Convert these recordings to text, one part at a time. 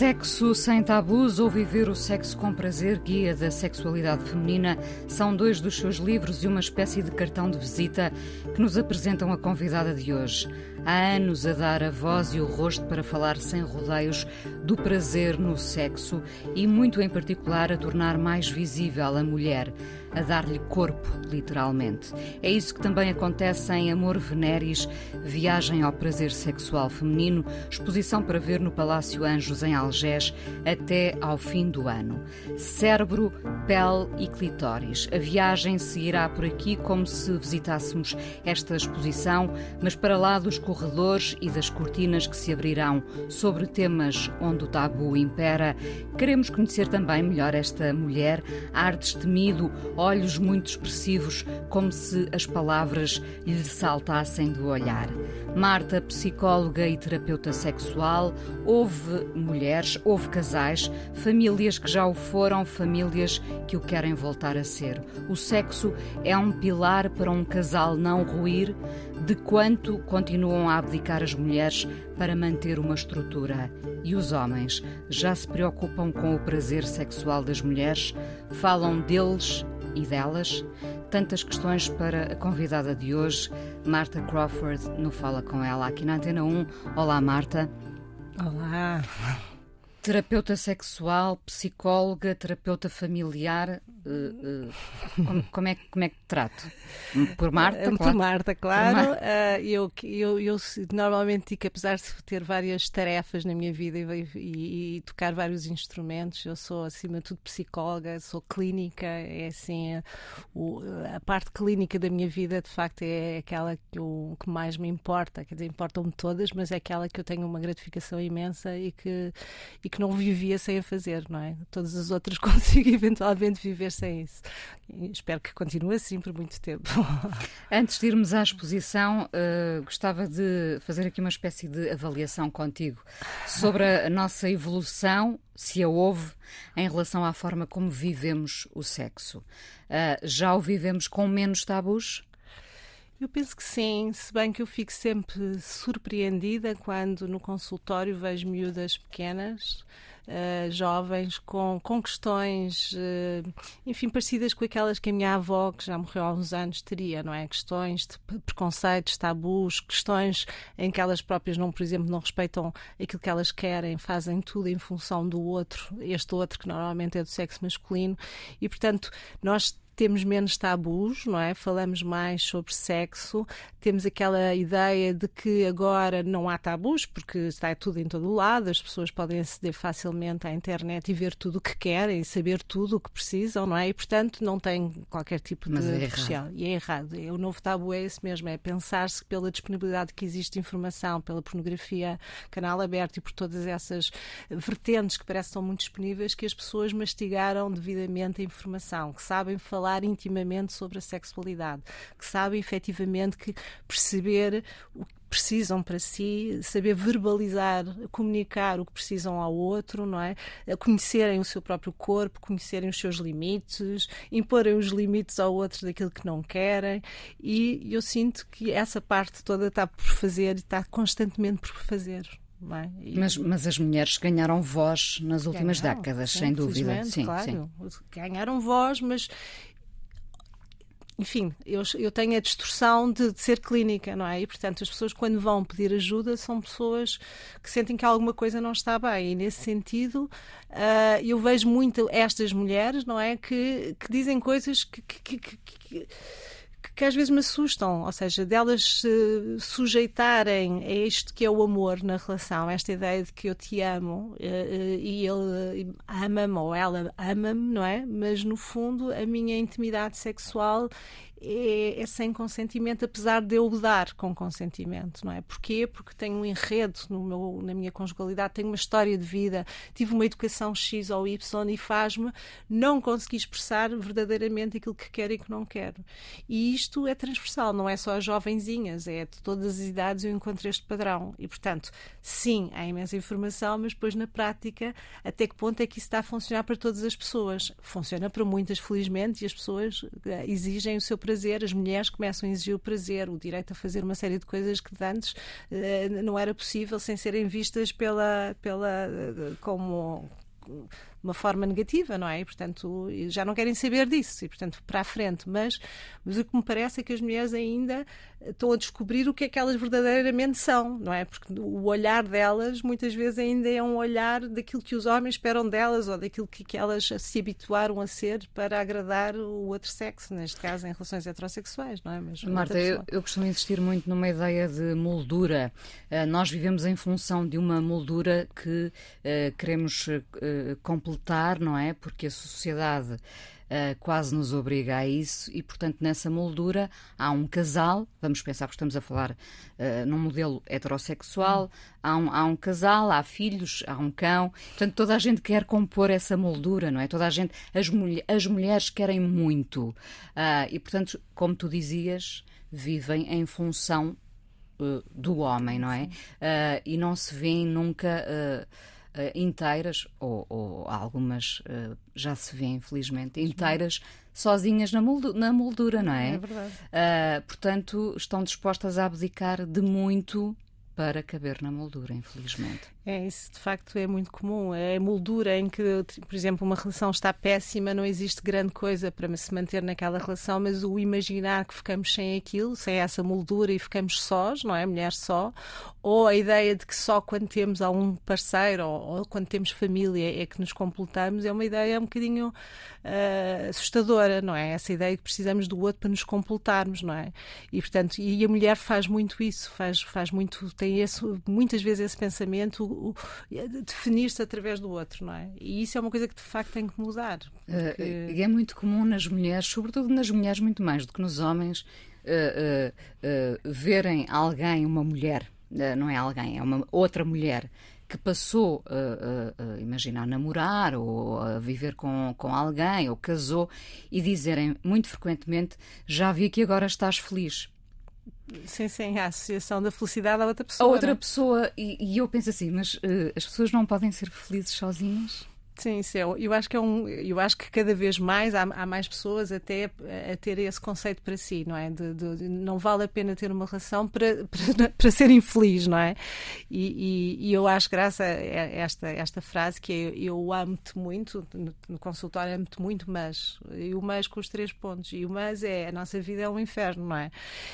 Sexo sem tabus ou viver o sexo com prazer, guia da sexualidade feminina, são dois dos seus livros e uma espécie de cartão de visita que nos apresentam a convidada de hoje. Há anos a dar a voz e o rosto para falar sem rodeios do prazer no sexo e, muito em particular, a tornar mais visível a mulher a dar-lhe corpo, literalmente. É isso que também acontece em Amor Veneris, Viagem ao Prazer Sexual Feminino, exposição para ver no Palácio Anjos em Algés até ao fim do ano. Cérebro, pele e clitóris. A viagem seguirá por aqui como se visitássemos esta exposição, mas para lá dos corredores e das cortinas que se abrirão sobre temas onde o tabu impera, queremos conhecer também melhor esta mulher, ar destemido, olhos muito expressivos, como se as palavras lhe saltassem do olhar. Marta, psicóloga e terapeuta sexual, houve mulheres, houve casais, famílias que já o foram, famílias que o querem voltar a ser. O sexo é um pilar para um casal não ruir, de quanto continuam a abdicar as mulheres para manter uma estrutura. E os homens já se preocupam com o prazer sexual das mulheres, falam deles e delas. Tantas questões para a convidada de hoje, Marta Crawford, no Fala Com Ela, aqui na Antena 1. Olá, Marta. Olá. Terapeuta sexual, psicóloga, terapeuta familiar, uh, uh, como, como, é, como é que trato? Por Marta, Por claro. Marta, claro. Uh, eu, eu, eu, normalmente digo que apesar de ter várias tarefas na minha vida e, e, e, tocar vários instrumentos, eu sou acima de tudo psicóloga, sou clínica, é assim, a, o, a parte clínica da minha vida de facto é aquela que, eu, que mais me importa, quer dizer, importam-me todas, mas é aquela que eu tenho uma gratificação imensa e que e que não vivia sem a fazer, não é? Todas as outras consigo eventualmente viver sem isso. E espero que continue assim por muito tempo. Antes de irmos à exposição, uh, gostava de fazer aqui uma espécie de avaliação contigo sobre a nossa evolução, se a houve, em relação à forma como vivemos o sexo. Uh, já o vivemos com menos tabus? Eu penso que sim, se bem que eu fico sempre surpreendida quando no consultório vejo miúdas pequenas, uh, jovens, com, com questões, uh, enfim, parecidas com aquelas que a minha avó, que já morreu há uns anos, teria, não é? Questões de preconceitos, tabus, questões em que elas próprias, não, por exemplo, não respeitam aquilo que elas querem, fazem tudo em função do outro, este outro que normalmente é do sexo masculino, e portanto nós temos menos tabus, não é? Falamos mais sobre sexo, temos aquela ideia de que agora não há tabus, porque está tudo em todo o lado, as pessoas podem aceder facilmente à internet e ver tudo o que querem, saber tudo o que precisam, não é? E, portanto, não tem qualquer tipo Mas de é restrição. E é errado. O novo tabu é esse mesmo, é pensar-se pela disponibilidade que existe de informação, pela pornografia, canal aberto e por todas essas vertentes que parecem muito disponíveis, que as pessoas mastigaram devidamente a informação, que sabem falar falar intimamente sobre a sexualidade, que sabem efetivamente que perceber o que precisam para si, saber verbalizar, comunicar o que precisam ao outro, não é? Conhecerem o seu próprio corpo, conhecerem os seus limites, imporem os limites ao outro daquilo que não querem. E eu sinto que essa parte toda está por fazer e está constantemente por fazer. É? E... Mas, mas, as mulheres ganharam voz nas últimas ganharam, décadas, sim, sem dúvida. Sim, claro. sim. Ganharam voz, mas enfim, eu, eu tenho a distorção de, de, ser clínica, não é? E, portanto, as pessoas, quando vão pedir ajuda, são pessoas que sentem que alguma coisa não está bem. E, nesse sentido, uh, eu vejo muito estas mulheres, não é? Que, que dizem coisas que, que, que, que às vezes me assustam, ou seja, delas se sujeitarem a isto que é o amor na relação, esta ideia de que eu te amo e ele ama-me ou ela ama-me, não é? Mas no fundo a minha intimidade sexual é, é, sem consentimento, apesar de eu dar com consentimento, não é? Porquê? Porque tenho um enredo no meu, na minha conjugalidade, tenho uma história de vida, tive uma educação X ou Y e faz-me não conseguir expressar verdadeiramente aquilo que quero e que não quero. E isto é transversal, não é só as jovenzinhas, é de todas as idades eu encontro este padrão. E, portanto, sim, há imensa informação, mas depois na prática, até que ponto é que isso está a funcionar para todas as pessoas? Funciona para muitas, felizmente, e as pessoas eh, exigem o seu prazer, as mulheres começam a exigir o prazer, o direito a fazer uma série de coisas que antes uh, não era possível sem serem vistas pela, pela uh, como uma forma negativa, não é? E, portanto, já não querem saber disso, e, portanto, para a frente. Mas, mas o que me parece é que as mulheres ainda estão a descobrir o que é que elas verdadeiramente são, não é? Porque o olhar delas muitas vezes ainda é um olhar daquilo que os homens esperam delas ou daquilo que, que elas se habituaram a ser para agradar o outro sexo, neste caso em relações heterossexuais, não é? Mas Marta, eu, eu, costumo insistir muito numa ideia de moldura. Uh, nós vivemos em função de uma moldura que uh, queremos uh, completar, não é? Porque a sociedade uh, quase nos obriga a isso e, portanto, nessa moldura há um casal, vamos pensar que estamos a falar uh, num modelo heterossexual, há, um, há um casal, há filhos, há um cão, portanto, toda a gente quer compor essa moldura, não é? Toda a gente, as, mulher, as mulheres querem muito uh, e, portanto, como tu dizias, vivem em função do homem, não é? e não se vêem nunca uh, inteiras, ou, ou algumas uh, já se vê, infelizmente, inteiras, sozinhas na, moldu na moldura, não é? É verdade. Uh, portanto, estão dispostas a abdicar de muito para caber na moldura, infelizmente. É, isso de facto é muito comum. É a moldura em que, por exemplo, uma relação está péssima, não existe grande coisa para se manter naquela relação, mas o imaginar que ficamos sem aquilo, sem essa moldura e ficamos sós, não é? Mulher só, ou a ideia de que só quando temos algum parceiro ou, ou quando temos família é que nos completamos, é uma ideia um bocadinho uh, assustadora, não é? Essa ideia que precisamos do outro para nos completarmos, não é? E portanto, e a mulher faz muito isso, faz, faz muito, tem esse, muitas vezes esse pensamento definir-se através do outro, não é? E isso é uma coisa que de facto tem que mudar. Porque... Uh, é muito comum nas mulheres, sobretudo nas mulheres muito mais do que nos homens, uh, uh, verem alguém, uma mulher, não é alguém, é uma outra mulher que passou, uh, uh, imagina, a namorar ou a viver com, com alguém ou casou e dizerem muito frequentemente: Já vi que agora estás feliz. Sim, sim, a associação da felicidade a outra pessoa. A outra é? pessoa, e, e, eu penso assim, mas uh, as pessoas não podem ser felizes sozinhas? Sim, sim, eu acho que é um, eu acho que cada vez mais há, há mais pessoas até a, a ter esse conceito para si, não é? De, de, não vale a pena ter uma relação para, para, para ser infeliz, não é? E, e, e eu acho graça a esta esta frase que é, eu amo-te muito no, no consultório amo-te muito, mas e o mas com os três pontos e o mas é a nossa vida é um inferno, não é?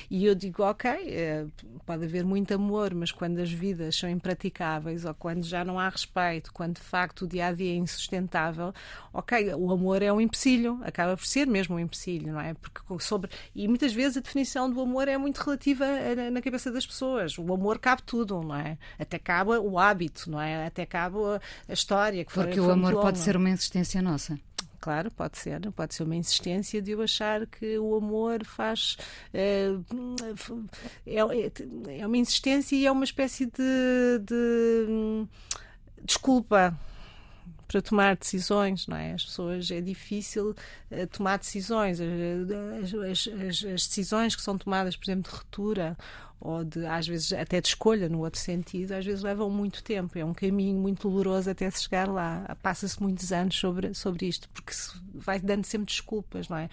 E eu digo ok, é, pode haver muito amor, mas quando as vidas são impraticáveis ou quando já não há respeito, quando de facto o dia a dia é sustentável, ok, o amor é um empecilho, acaba por ser mesmo um empecilho, não é? Porque sobre e muitas vezes a definição do amor é muito relativa na cabeça das pessoas. O amor cabe tudo, não é? Até cabe o hábito, não é? Até cabe a história que Porque foi, o amor pode ser uma insistência nossa claro, pode ser, pode ser uma insistência de eu achar que o amor faz. É, é, é uma insistência e é uma espécie de, de hum, desculpa para tomar decisões, não é? As pessoas é difícil uh, tomar decisões. As, as, as, decisões que são tomadas, por exemplo, de ruptura ou de, às vezes até de escolha no outro sentido, às vezes levam muito tempo. É um caminho muito doloroso até se chegar lá. Passa-se muitos anos sobre, sobre isto, porque se vai dando sempre desculpas, não é?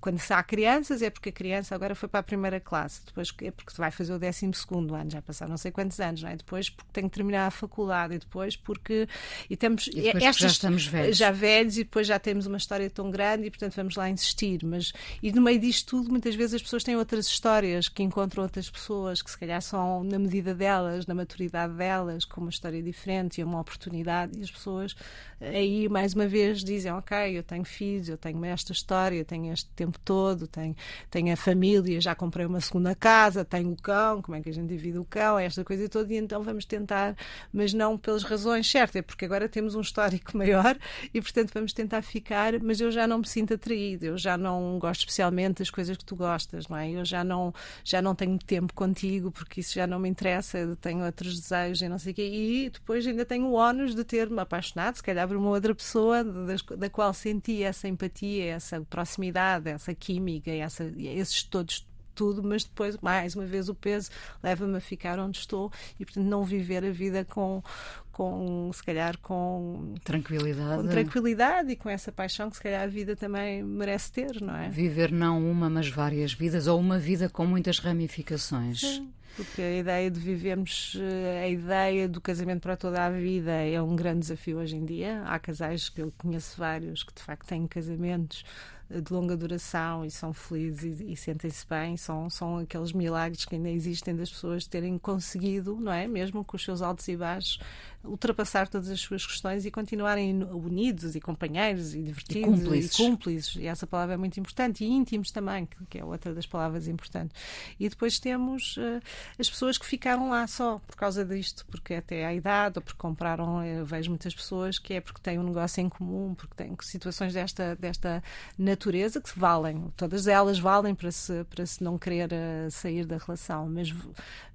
Quando se há crianças, é porque a criança agora foi para a primeira classe, depois é porque vai fazer o décimo segundo ano, já passaram não sei quantos anos, não é? Depois porque tem que terminar a faculdade, e depois porque. E, temos, e depois estas, já estamos velhos. Já velhos, e depois já temos uma história tão grande, e portanto vamos lá insistir. Mas, e no meio disto tudo, muitas vezes as pessoas têm outras histórias que encontram outras pessoas pessoas que se calhar são na medida delas, na maturidade delas, com uma história diferente e uma oportunidade, e as pessoas aí mais uma vez dizem, ok, eu tenho filhos, eu tenho esta história, eu tenho este tempo todo, tenho, tenho a família, já comprei uma segunda casa, tenho o cão, como é que a gente divide o cão, esta coisa toda, e então vamos tentar, mas não pelas razões certas, é porque agora temos um histórico maior e portanto vamos tentar ficar, mas eu já não me sinto atraído, eu já não gosto especialmente das coisas que tu gostas, não é? Eu já não, já não tenho tempo contigo porque isso já não me interessa, eu tenho outros desejos e não sei o quê, e depois ainda tenho o ónus de ter-me apaixonado, se calhar por uma outra pessoa da, da qual senti essa empatia, essa proximidade, essa química, essa, esses todos tudo, mas depois, mais uma vez, o peso leva-me a ficar onde estou e, portanto, não viver a vida com, com se calhar, com tranquilidade. com tranquilidade e com essa paixão que, se calhar, a vida também merece ter, não é? Viver não uma, mas várias vidas, ou uma vida com muitas ramificações. Sim. Porque a ideia de vivermos, eh, a ideia do casamento para toda a vida é um grande desafio hoje em dia. Há casais que eu conheço vários que de facto têm casamentos de longa duração e são felizes e, e sentem-se bem, são, são aqueles milagres que ainda existem das pessoas terem conseguido, não é? Mesmo com os seus altos e baixos, ultrapassar todas as suas questões e continuarem unidos e companheiros e divertidos e cúmplices. E, cúmplices. e essa palavra é muito importante. E íntimos também, que, que é outra das palavras importantes. E depois temos uh, as pessoas que ficaram lá só por causa disto, porque até à idade ou porque compraram, eu vejo muitas pessoas que é porque têm um negócio em comum, porque têm situações desta, desta natureza que valem, todas elas valem para se, para se não querer uh, sair da relação, mas,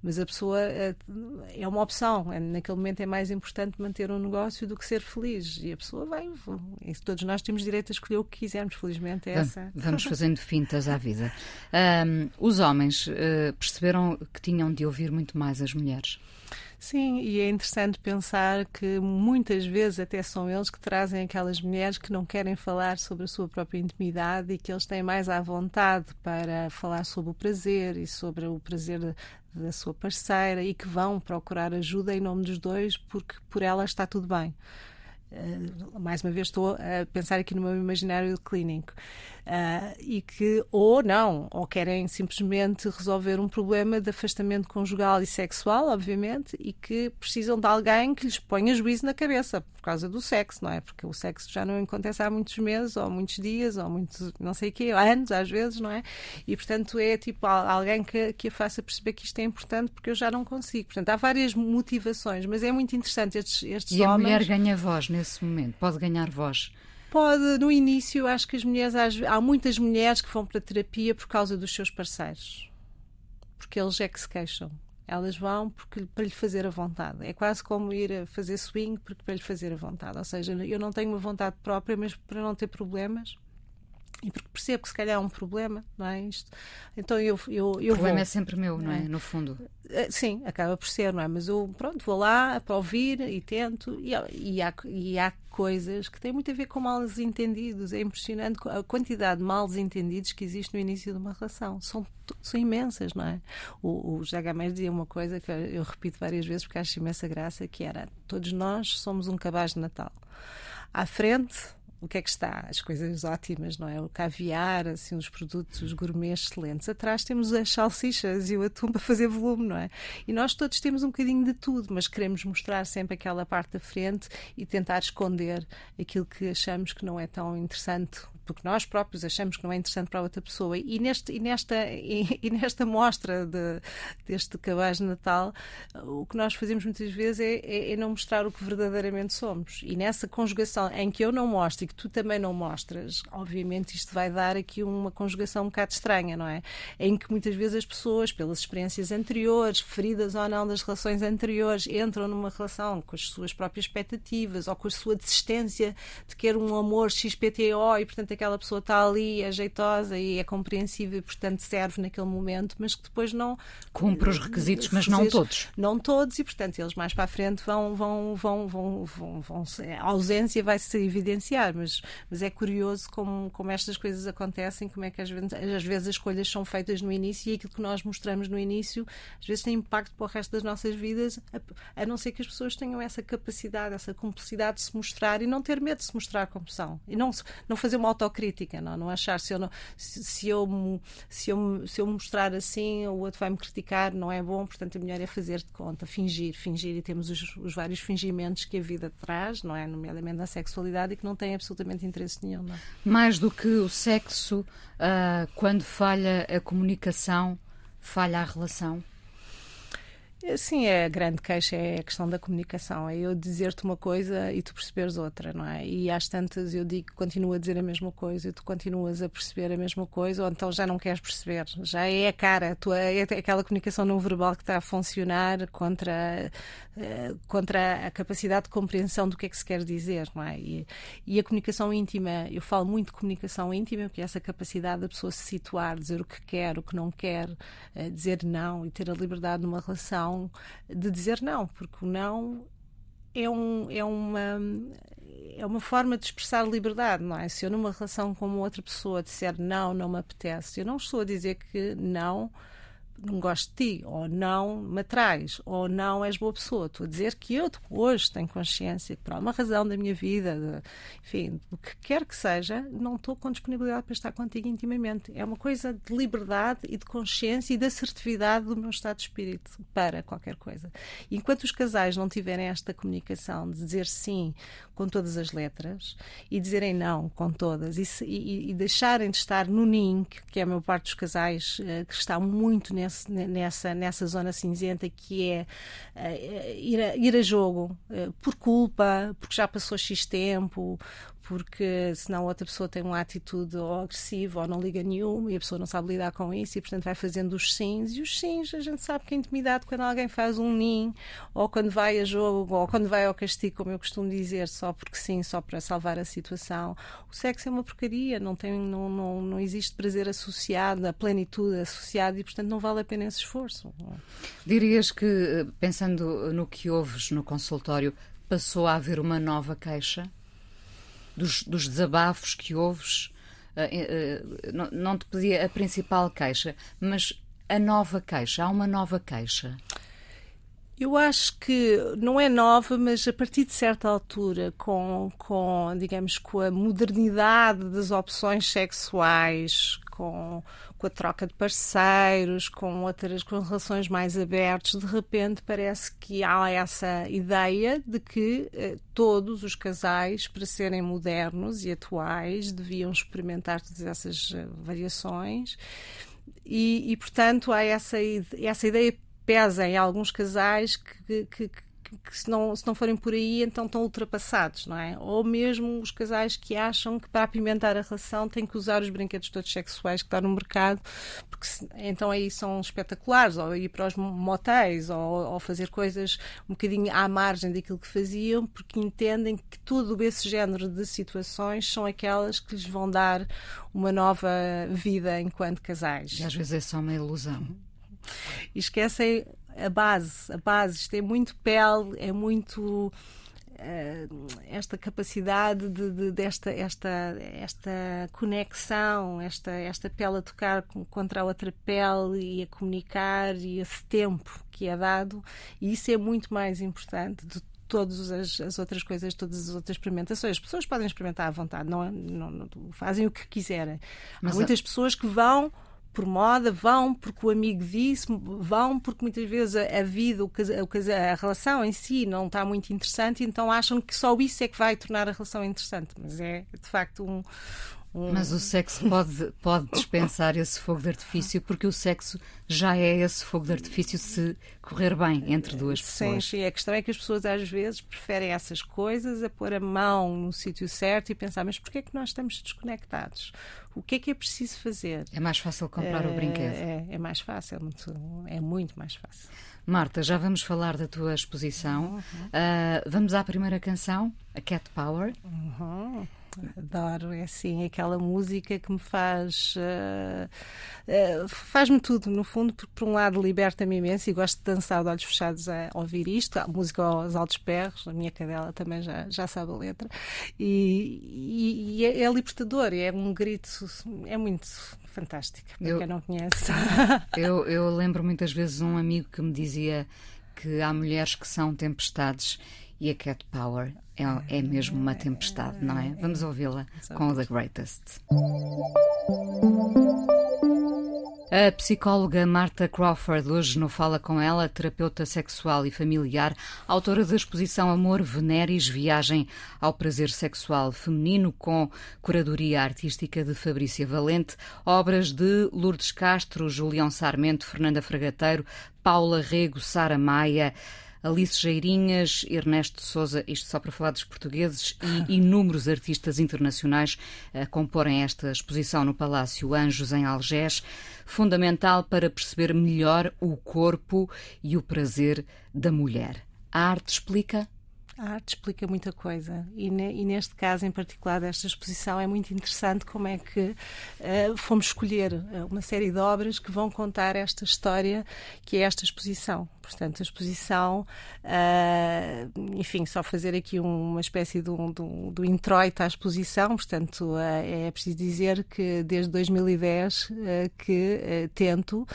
mas a pessoa uh, é uma opção, é, naquele momento é mais importante manter um negócio do que ser feliz. E a pessoa vai. E todos nós temos direito a escolher o que quisermos, felizmente é essa. Vamos fazendo fintas à vida. Um, os homens uh, perceberam que tinham de ouvir muito mais as mulheres. Sim, e é interessante pensar que muitas vezes até são eles que trazem aquelas mulheres que não querem falar sobre a sua própria intimidade e que eles têm mais à vontade para falar sobre o prazer e sobre o prazer da sua parceira e que vão procurar ajuda em nome dos dois porque por ela está tudo bem. Uh, mais uma vez estou a pensar aqui no meu imaginário clínico uh, e que ou não ou querem simplesmente resolver um problema de afastamento conjugal e sexual obviamente e que precisam de alguém que lhes ponha juízo na cabeça por causa do sexo não é? Porque o sexo já não acontece há muitos meses ou muitos dias ou muitos não sei quê anos às vezes não é? E portanto é tipo alguém que, que a faça perceber que isto é importante porque eu já não consigo. Portanto há várias motivações mas é muito interessante estes, estes e homens a mulher ganha voz nesse momento, pode ganhar voz? Pode, no início, acho que as mulheres, há muitas mulheres que vão para terapia por causa dos seus parceiros, porque eles é que se queixam. Elas vão porque, para lhe fazer a vontade. É quase como ir a fazer swing porque, para lhe fazer a vontade. Ou seja, eu não tenho uma vontade própria, mas para não ter problemas, e porque percebo que se calhar é um problema, não é? Isto. Então eu, eu, eu O problema vou. é sempre meu, não é? No fundo. Eh, sim, acaba por ser, não é? Mas eu, pronto, vou lá para ouvir e tento, e, e, há, e há coisas que têm muito a ver com mal entendidos. É impressionante a quantidade de mal entendidos que existe no início de uma relação. São, são imensas, não é? O, o Jagamés dizia uma coisa que eu repito várias vezes porque acho imensa graça, que era todos nós somos um cabaz de Natal. À frente o que é que está? As coisas ótimas, não é? O caviar, assim, os produtos, os excelentes. Atrás temos as salsichas e o atum para fazer volume, não é? E nós todos temos um bocadinho de tudo, mas queremos mostrar sempre aquela parte da frente e tentar esconder aquilo que achamos que não é tão interessante porque nós próprios achamos que não é interessante para outra pessoa. E, neste, e, nesta, e, e nesta mostra de, deste cabaz de Natal, o que nós fazemos muitas vezes é, é, é, não mostrar o que verdadeiramente somos. E nessa conjugação em que eu não mostro e que tu também não mostras, obviamente isto vai dar aqui uma conjugação um bocado estranha, não é? Em que muitas vezes as pessoas, pelas experiências anteriores, feridas ou não das relações anteriores, entram numa relação com as suas próprias expectativas ou com a sua desistência de querer um amor XPTO e, portanto, aquela pessoa está ali, é jeitosa e é compreensível e, portanto, serve naquele momento, mas que depois não. Cumpre os requisitos, mas não todos. Não todos, e, portanto, eles mais para a frente vão. vão, vão, vão, vão, vão a ausência vai se evidenciar, mas, mas é curioso como, como estas coisas acontecem, como é que às vezes, às vezes as escolhas são feitas no início e aquilo que nós mostramos no início às vezes tem impacto para o resto das nossas vidas, a, a não ser que as pessoas tenham essa capacidade, essa cumplicidade de se mostrar e não ter medo de se mostrar como são. E não, não fazer uma autocrítica, não, não achar se eu, não, se, se, eu, se, eu, se eu mostrar assim, o outro vai me criticar, não é bom, portanto, a melhor é fazer de conta, fingir, fingir, e temos os, os vários fingimentos que a vida traz, não é? Nomeadamente na sexualidade, e que não têm absolutamente interesse nenhum. Não. É? Mais do que o sexo, uh, quando falha a comunicação, falha a relação? Sim, é a grande queixa é a questão da comunicação. É eu dizer-te uma coisa e tu perceberes outra, não é? E às tantas eu digo, continuo a dizer a mesma coisa e tu continuas a perceber a mesma coisa, ou então já não queres perceber. Já é a cara, tu, é aquela comunicação não verbal que está a funcionar contra, eh, contra a capacidade de compreensão do que é que se quer dizer, não é? E, e a comunicação íntima, eu falo muito de comunicação íntima, porque é essa capacidade da pessoa se situar, dizer o que quer, o que não quer, eh, dizer não e ter a liberdade numa relação de dizer não, porque o não é, um, é, uma, é uma forma de expressar liberdade, não é? Se eu numa relação com outra pessoa disser não, não me apetece, eu não estou a dizer que não não gosto de ti, ou não me atrás, ou não és boa pessoa. Estou a dizer que eu hoje tenho consciência que por alguma razão da minha vida, de, enfim, o que quer que seja, não estou com disponibilidade para estar contigo intimamente. É uma coisa de liberdade e de consciência e de assertividade do meu estado de espírito para qualquer coisa. Enquanto os casais não tiverem esta comunicação de dizer sim com todas as letras e dizerem não com todas e, e, e deixarem de estar no ninho, que é a maior parte dos casais uh, que está muito nesse nessa, nessa zona cinzenta que é uh, ir, a, ir a jogo por culpa, porque já passou X tempo, porque senão outra pessoa tem uma atitude ou agressiva ou não liga nenhuma e a pessoa não sabe lidar com isso e portanto vai fazendo os sims e os sims a gente sabe que a intimidade quando alguém faz um nin ou quando vai a jogo ou quando vai ao castigo como eu costumo dizer só porque sim, só para salvar a situação o sexo é uma porcaria não, tem, não, não, não existe prazer associado a plenitude associada e portanto não vale a pena esse esforço Dirias que pensando no que ouves no consultório passou a haver uma nova queixa? Dos, dos desabafos que ouves, uh, uh, não, não te pedia a principal queixa, mas a nova queixa, há uma nova queixa. Eu acho que não é nova, mas a partir de certa altura, com, com digamos, com a modernidade das opções sexuais, com, com a troca de parceiros, com outras com relações mais abertas, de repente parece que há essa ideia de que eh, todos os casais, para serem modernos e atuais, deviam experimentar todas essas eh, variações. E, e, portanto, há essa, essa ideia pesa em alguns casais que, que, que se não, se não forem por aí, então estão ultrapassados, não é? Ou mesmo os casais que acham que para apimentar a relação têm que usar os brinquedos todos sexuais que estão no mercado, porque se, então aí são espetaculares, ou ir para os motéis, ou, ou, fazer coisas um bocadinho à margem daquilo que faziam, porque entendem que todo esse género de situações são aquelas que lhes vão dar uma nova vida enquanto casais. E às vezes é só uma ilusão. E esquecem a base, a base, isto é muito pele, é muito uh, esta capacidade de, de, desta esta, esta conexão, esta, esta pele a tocar contra a outra pele e a comunicar e esse tempo que é dado, e isso é muito mais importante de todas as, as, outras coisas, todas as outras experimentações. As pessoas podem experimentar à vontade, não, não, não fazem o que quiserem. Mas Há muitas a... pessoas que vão por moda, vão porque o amigo disse, vão porque muitas vezes a, vida, o a relação em si não está muito interessante, então acham que só isso é que vai tornar a relação interessante. Mas é de facto um, mas o sexo pode, pode dispensar esse fogo de artifício, porque o sexo já é esse fogo de artifício se correr bem entre duas pessoas. Sim, sim. A questão é que as pessoas às vezes preferem essas coisas a pôr a mão no sítio certo e pensar, mas porquê é que nós estamos desconectados? O que é que é preciso fazer? É mais fácil comprar é, o brinquedo. É, é mais fácil, é muito, é muito mais fácil. Marta, já vamos falar da tua exposição. Uhum. Uh, vamos à primeira canção, a Cat Power. Uhum. Adoro, é assim, aquela música que me faz. Uh, uh, faz-me tudo, no fundo, porque por um lado liberta-me imenso e gosto de dançar de olhos fechados a ouvir isto, a música aos altos perros, a minha cadela também já, já sabe a letra, e, e, e é, é, libertador, é um grito, é muito fantástico, para eu, quem não conhece. Eu, eu lembro muitas vezes um amigo que me dizia que há mulheres que são tempestades e a Cat Power é, é mesmo uma tempestade, não é? Vamos ouvi-la com The Greatest. A psicóloga Marta Crawford, hoje no Fala Com Ela, terapeuta sexual e familiar, autora da exposição Amor Veneris, Viagem ao Prazer Sexual Feminino, com curadoria artística de Fabrícia Valente, obras de Lourdes Castro, Julião Sarmento, Fernanda Fragateiro, Paula Rego, Sara Maia. Alice Geirinhas, Ernesto Souza, isto só para falar dos portugueses, e inúmeros artistas internacionais uh, comporem esta exposição no Palácio Anjos, em Algés, fundamental para perceber melhor o corpo e o prazer da mulher. A arte explica a arte explica muita coisa e, ne, e, neste caso em particular desta exposição é muito interessante como é que uh, fomos escolher eh, uma série de obras que vão contar esta história que é esta exposição. Portanto, a exposição, uh, enfim, só fazer aqui uma espécie do, do, do introito à exposição, portanto, uh, é preciso dizer que desde 2010 que tento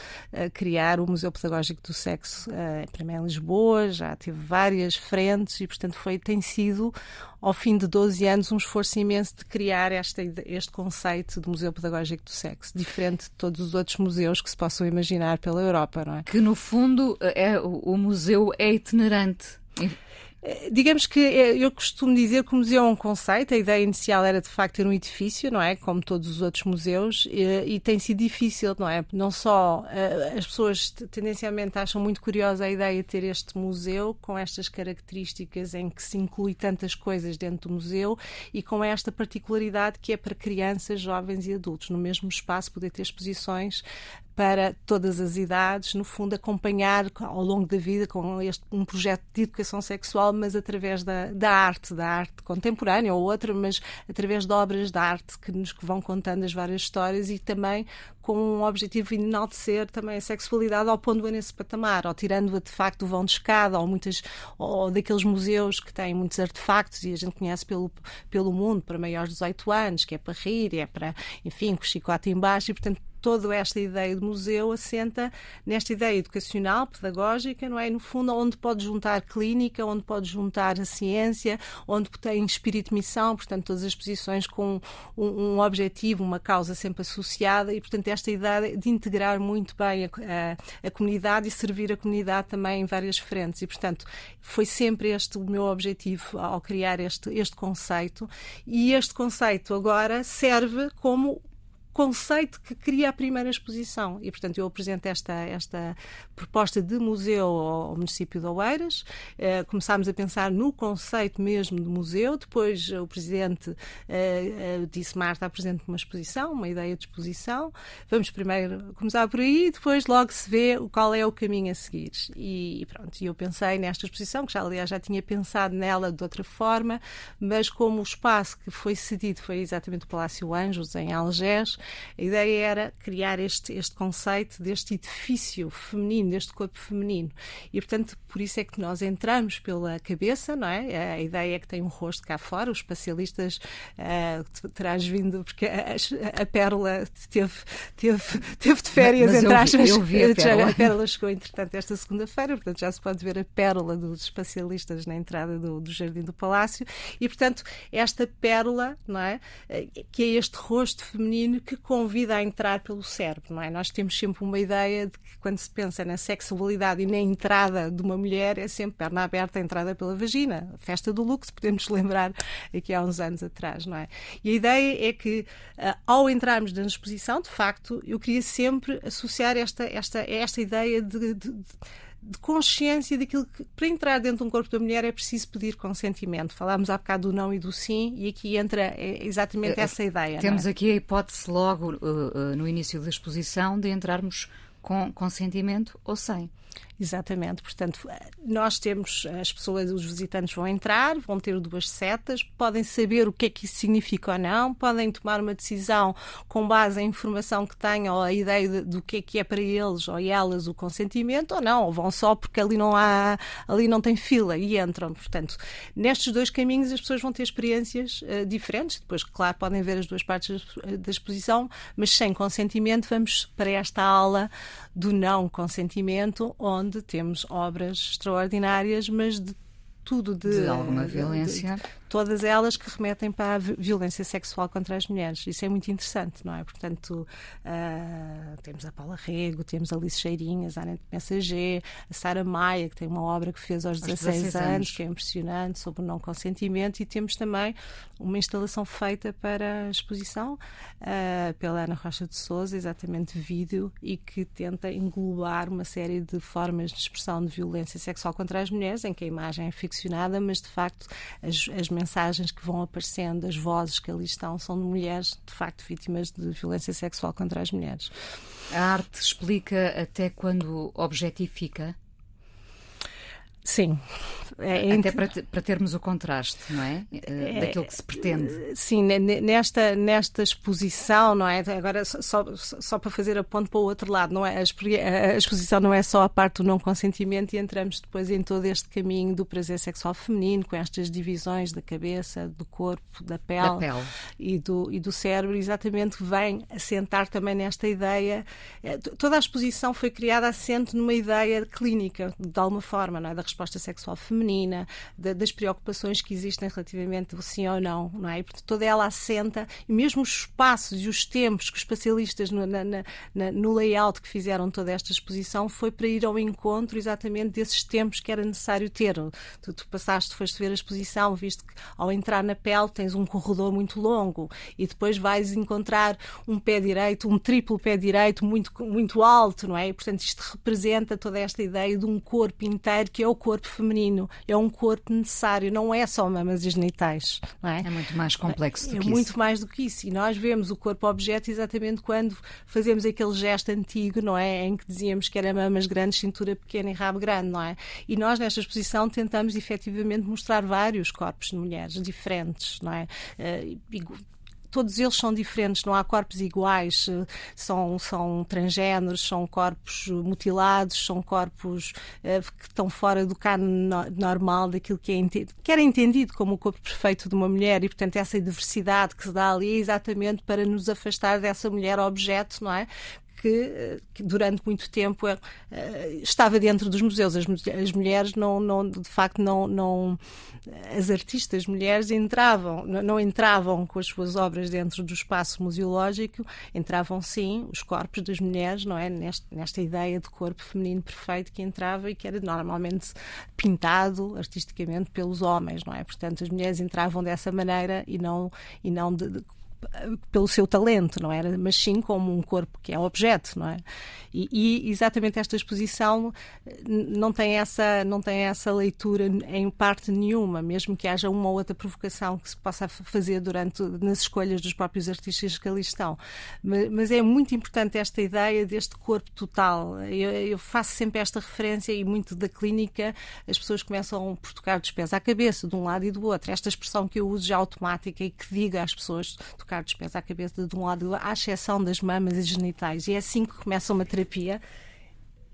criar o Museu Pedagógico do Sexo, primeiro em Lisboa, já tive várias frentes e, portanto, foi, tem sido, ao fim de 12 anos, um esforço imenso de criar esta, este conceito de Museu Pedagógico do Sexo, diferente de todos os outros museus que se possam imaginar pela Europa, não é? Que, no fundo, é, o museu é itinerante. Eh, digamos que eh, eu costumo dizer que o museu é um conceito, a ideia inicial era de facto ter um edifício, não é? Como todos os outros museus, e, e tem sido difícil, não é? Não só as pessoas tendencialmente acham muito curiosa a ideia de ter este museu com estas características em que se inclui tantas coisas dentro do museu e com esta particularidade que é para crianças, jovens e adultos, no mesmo espaço poder ter exposições para todas as idades, no fundo, acompanhar ao longo da vida com este, um projeto de educação sexual, mas através da, da arte, da arte contemporânea ou outra, mas através de obras de arte que nos vão contando as várias histórias e também com um objetivo de enaltecer também a sexualidade ao pondo-a nesse patamar, ou tirando-a de facto do vão de escada, ou, muitas, ou daqueles museus que têm muitos artefactos e a gente conhece pelo, pelo mundo, para maiores de 18 anos, que é para rir, é para, enfim, com o chicote embaixo, e portanto toda esta ideia de museu assenta nesta ideia educacional, pedagógica, não é? No fundo, onde pode juntar clínica, onde pode juntar a ciência, onde tem espírito missão, portanto, todas as exposições com um, um objetivo, uma causa sempre associada e, portanto, esta ideia de integrar muito bem a, a, a comunidade e servir a comunidade também em várias frentes. E, portanto, foi sempre este o meu objetivo ao criar este, este conceito. E este conceito agora serve como conceito que cria a primeira exposição. E, portanto, eu apresento esta, esta proposta de museu ao, município de Oeiras. Eh, começámos a pensar no conceito mesmo de museu. Depois, o presidente eh, eh, disse: Marta, apresente uma exposição, uma ideia de exposição. Vamos primeiro começar por aí, depois logo se vê qual é o caminho a seguir. E, pronto, eu pensei nesta exposição, que já, aliás, já tinha pensado nela de outra forma, mas como o espaço que foi cedido foi exatamente o Palácio Anjos, em Algés, a ideia era criar este, este conceito deste edifício feminino, deste corpo feminino. E, portanto, por isso é que nós entramos pela cabeça, não é? A ideia é que tem um rosto cá fora, os especialistas uh, terás vindo, porque a, a, Pérola teve, teve, teve de férias, Mas entre aspas. Eu vi a Pérola. a Pérola chegou, entretanto, esta segunda-feira, portanto, já se pode ver a Pérola dos especialistas na entrada do, do Jardim do Palácio. E, portanto, esta Pérola, não é? Eh, que é este rosto feminino que convida a entrar pelo cérebro, não é? Nós temos sempre uma ideia de que quando se pensa na sexualidade e na entrada de uma mulher é sempre perna aberta entrada pela vagina. Festa do luxo, podemos lembrar aqui há uns anos atrás, não é? E a ideia é que uh, ao entrarmos na exposição, de facto, eu queria sempre associar esta, esta, esta ideia de, de, de de consciência daquilo que, para entrar dentro de um corpo da mulher, é preciso pedir consentimento. Falámos há bocado do não e do sim, e aqui entra é, exatamente eh, essa ideia. Temos é? aqui a hipótese, logo uh, uh, no início da exposição, de entrarmos com consentimento ou sem. Exatamente, portanto, nós temos as pessoas, os visitantes vão entrar, vão ter duas setas, podem saber o que é que isso significa ou não, podem tomar uma decisão com base em informação que tenham ou a ideia de, do que é que é para eles ou elas o consentimento ou não, ou vão só porque ali não há, ali não tem fila e entram. Portanto, nestes dois caminhos as pessoas vão ter experiências uh, diferentes. Depois, claro, podem ver as duas partes da exposição, mas sem consentimento vamos para esta aula do não consentimento, onde temos obras extraordinárias, mas de tudo de, de alguma violência. De, todas elas que remetem para a violência sexual contra as mulheres. Isso é muito interessante, não é? Portanto, uh, temos a Paula Rego, temos a Alice Cheirinhas, a Anete Messager, a Sara Maia, que tem uma obra que fez aos 16, 16 anos, anos, que é impressionante, sobre o não consentimento, e temos também uma instalação feita para a exposição uh, pela Ana Rocha de Souza, exatamente vídeo, e que tenta englobar uma série de formas de expressão de violência sexual contra as mulheres, em que a imagem é ficcionada, mas de facto as, as mensagens que vão aparecendo, as vozes que ali estão, são de mulheres, de facto, vítimas de violência sexual contra as mulheres. A arte explica até quando objetifica? Sim. É, Até para, para, termos o contraste, não é? é? Daquilo que se pretende. Sim, nesta, nesta exposição, não é? Agora, só, só para fazer a ponto para o outro lado, não é? A, exposição não é só a parte do não consentimento e entramos depois em todo este caminho do prazer sexual feminino, com estas divisões da cabeça, do corpo, da pele, da pele. E, do, e do cérebro, exatamente vem assentar também nesta ideia. É, toda a exposição foi criada assente numa ideia clínica, de alguma forma, não é? Da resposta sexual feminina, de, das preocupações que existem relativamente ao sim ou não, não é? E, portanto, toda ela assenta, e mesmo os espaços e os tempos que os especialistas no, na, na, no layout que fizeram toda esta exposição foi para ir ao encontro exatamente desses tempos que era necessário ter. Tu, tu passaste, foste ver a exposição, viste que ao entrar na pele tens um corredor muito longo e depois vais encontrar um pé direito, um triplo pé direito muito, muito alto, não é? E, portanto, isto representa toda esta ideia de um corpo inteiro que é o corpo feminino, é um corpo necessário, não é só mamas e genitais. Não é? é muito mais complexo do é que muito isso. mais do que isso. E nós vemos o corpo objeto exatamente quando fazemos aquele gesto antigo, não é? Em que dizíamos que era mamas grandes, cintura pequena e rabo grande, não é? E nós, nesta exposição, tentamos efetivamente mostrar vários corpos de mulheres diferentes, não é? Uh, todos eles são diferentes, não há corpos iguais, eh, são, são transgêneros, são corpos mutilados, são corpos uh, que estão fora do cano normal daquilo que, é que era entendido como o corpo perfeito de uma mulher e, portanto, essa diversidade que se dá ali é exatamente para nos afastar dessa mulher objeto, não é? Que, que, durante muito tempo uh, estava dentro dos museus. As, as mulheres não, não, de facto, não, não, as artistas mulheres entravam, não entravam com as suas obras dentro do espaço museológico, entravam sim os corpos das mulheres, não é? Nesta, nesta ideia de corpo feminino perfeito que entrava e que era normalmente pintado artisticamente pelos homens, não é? Portanto, as mulheres entravam dessa maneira e não, e não de, de pelo seu talento, não era? Mas sim como um corpo que é objeto, não é? E, e, exatamente esta exposição não tem essa não tem essa leitura em parte nenhuma, mesmo que haja uma ou outra provocação que se possa fazer durante nas escolhas dos próprios artistas que ali estão. Mas, mas é muito importante esta ideia deste corpo total. Eu, eu, faço sempre esta referência e muito da clínica as pessoas começam por tocar dos pés à cabeça, de um lado e do outro. Esta expressão que eu uso já automática e que diga às pessoas tocar dos pés à cabeça de um lado à exceção das mamas e genitais. E é assim que começa uma terapia.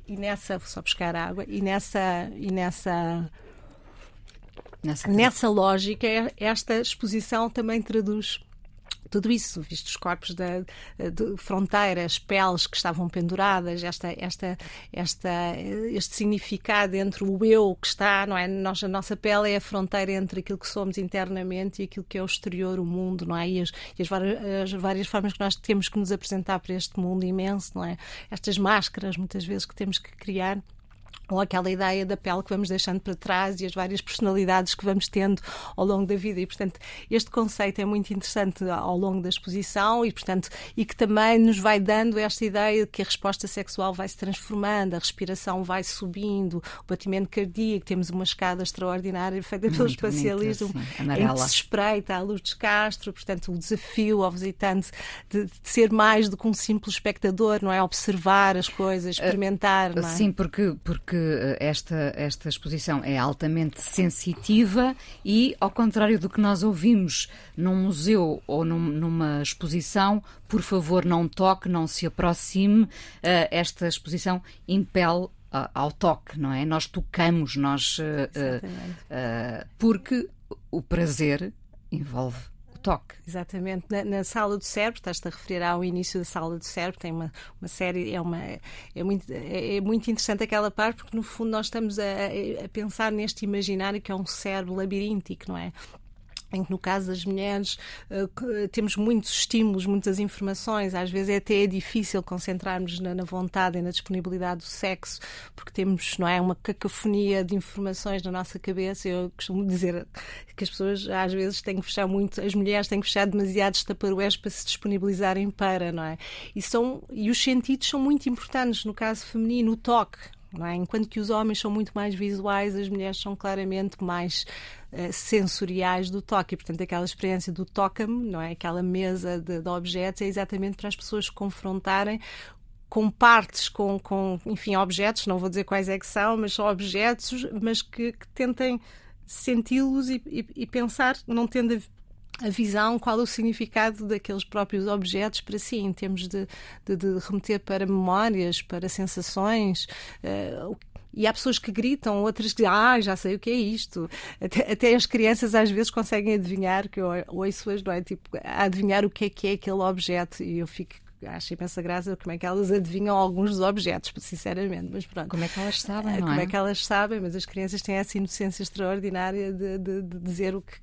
E nessa, vou só buscar água, e nessa, e nessa Nessa, nessa lógica, esta exposição também traduz tudo isso, visto os corpos da, de fronteiras, peles que estavam penduradas, esta, esta, esta, este significado entre o eu que está, não é? Nós, a nossa pele é a fronteira entre aquilo que somos internamente e aquilo que é o exterior, o mundo, não é? E as, e as, várias, as várias formas que nós temos que nos apresentar para este mundo imenso, não é? Estas máscaras, muitas vezes, que temos que criar ou aquela ideia da pele que vamos deixando para trás e as várias personalidades que vamos tendo ao longo da vida. E, portanto, este conceito é muito interessante ao longo da exposição e, portanto, e que também nos vai dando esta ideia de que a resposta sexual vai se transformando, a respiração vai subindo, o batimento cardíaco, temos uma escada extraordinária feita pelo especialista em que se espreita a luz de Castro, portanto, o desafio ao visitante de, de, ser mais do que um simples espectador, não é? Observar as coisas, experimentar, não é? Sim, porque, porque eh, esta, esta exposição é altamente sensitiva e, ao contrário do que nós ouvimos num museu ou num, numa exposição, por favor, não toque, não se aproxime, eh, esta exposição impele ao toque, não é? Nós tocamos, nós. Uh, porque o prazer envolve Exatamente. Na, na, sala do cérebro, estás-te a referir ao início da sala do cérebro, tem uma, uma série, é, uma, é, muito, é, é muito interessante aquela parte, porque no fundo nós estamos a, a pensar neste imaginário que é um cérebro labiríntico, não é? Em que no caso das mulheres uh, temos muitos estímulos, muitas informações, às vezes é até difícil concentrarmos na, vontade e na disponibilidade do sexo, porque temos, não é, uma cacofonia de informações na nossa cabeça. Eu costumo dizer que as pessoas às vezes têm que fechar muito, as mulheres têm que fechar demasiados taparoeiros para se disponibilizarem para, não é? E, são, e os sentidos são muito importantes no caso feminino, o toque, é? Enquanto que os homens são muito mais visuais, as mulheres são claramente mais uh, sensoriais do toque. E, portanto, aquela experiência do toca-me, não é? Aquela mesa de, de objetos, é exatamente para as pessoas confrontarem com partes, com, com, enfim, objetos, não vou dizer quais é que são, mas são objetos, mas que, que tentem senti-los e, e, e, pensar, não tendo a a visão, qual o significado daqueles próprios objetos para si, em termos de, de, de remeter para memórias, para sensações. Uh, e há pessoas que gritam, outras que ah, já sei o que é isto. Até, até as crianças às vezes conseguem adivinhar, que eu ouço-as, não é? Tipo, adivinhar o que é que é aquele objeto. E eu fico acho imensa graça como é que elas adivinham alguns dos objetos, sinceramente, mas pronto. Como é que elas sabem, não Como é? é que elas sabem, mas as crianças têm essa inocência extraordinária de, de, de dizer o que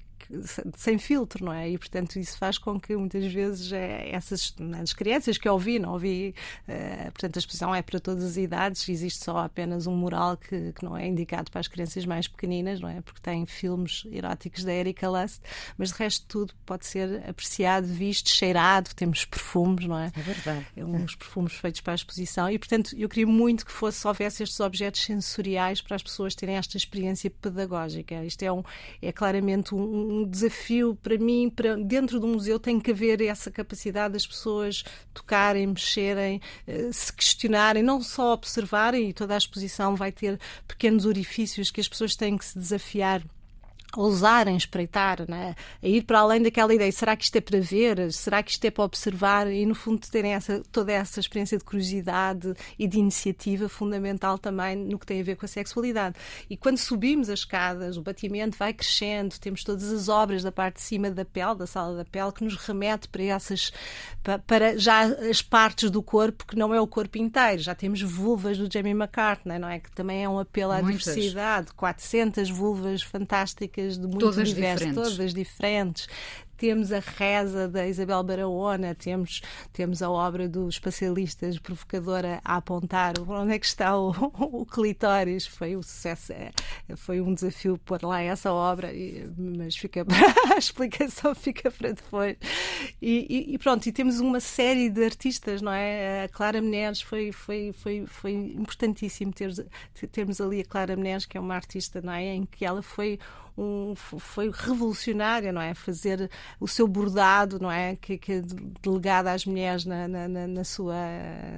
sem filtro, não é? E portanto isso faz com que muitas vezes é, essas as crianças que eu ouvi, não ouvi, uh, portanto a exposição é para todas as idades, existe só apenas um mural que, que não é indicado para as crianças mais pequeninas, não é? Porque tem filmes eróticos da Erika Lust, mas de resto tudo pode ser apreciado, visto, cheirado, temos perfumes, não é? É verdade. É uns perfumes feitos para a exposição e portanto eu queria muito que fosse houvesse estes objetos sensoriais para as pessoas terem esta experiência pedagógica. Isto é um é claramente um um desafio para mim, para, dentro do museu tem que haver essa capacidade das pessoas tocarem, mexerem, eh, se questionarem, não só observarem, e toda a exposição vai ter pequenos orifícios que as pessoas têm que se desafiar ousarem espreitar, né? a ir para além daquela ideia, será que isto é para ver, será que isto é para observar e no fundo terem essa, toda essa experiência de curiosidade e de iniciativa fundamental também no que tem a ver com a sexualidade. E quando subimos as escadas, o batimento vai crescendo, temos todas as obras da parte de cima da pele, da sala da pele, que nos remete para essas, para, para já as partes do corpo que não é o corpo inteiro, já temos vulvas do Jamie McCartney, não é? Que também é um apelo à Muitas. diversidade, 400 vulvas fantásticas de muito todas diferentes. todas diferentes temos a reza da Isabel Barahona, temos, temos a obra dos especialistas provocadora a apontar onde é que está o, o clitóris. Foi um sucesso, é, foi um desafio pôr lá essa obra, mas fica a explicação fica para depois. E, e, e, pronto, e temos uma série de artistas, não é? A Clara Menezes foi, foi, foi, foi importantíssimo ter, termos ali a Clara Menezes, que é uma artista, não é? Em que ela foi um, foi revolucionária, não é? Fazer o seu bordado, não é? Que, que delegado às mulheres na, na, na, sua,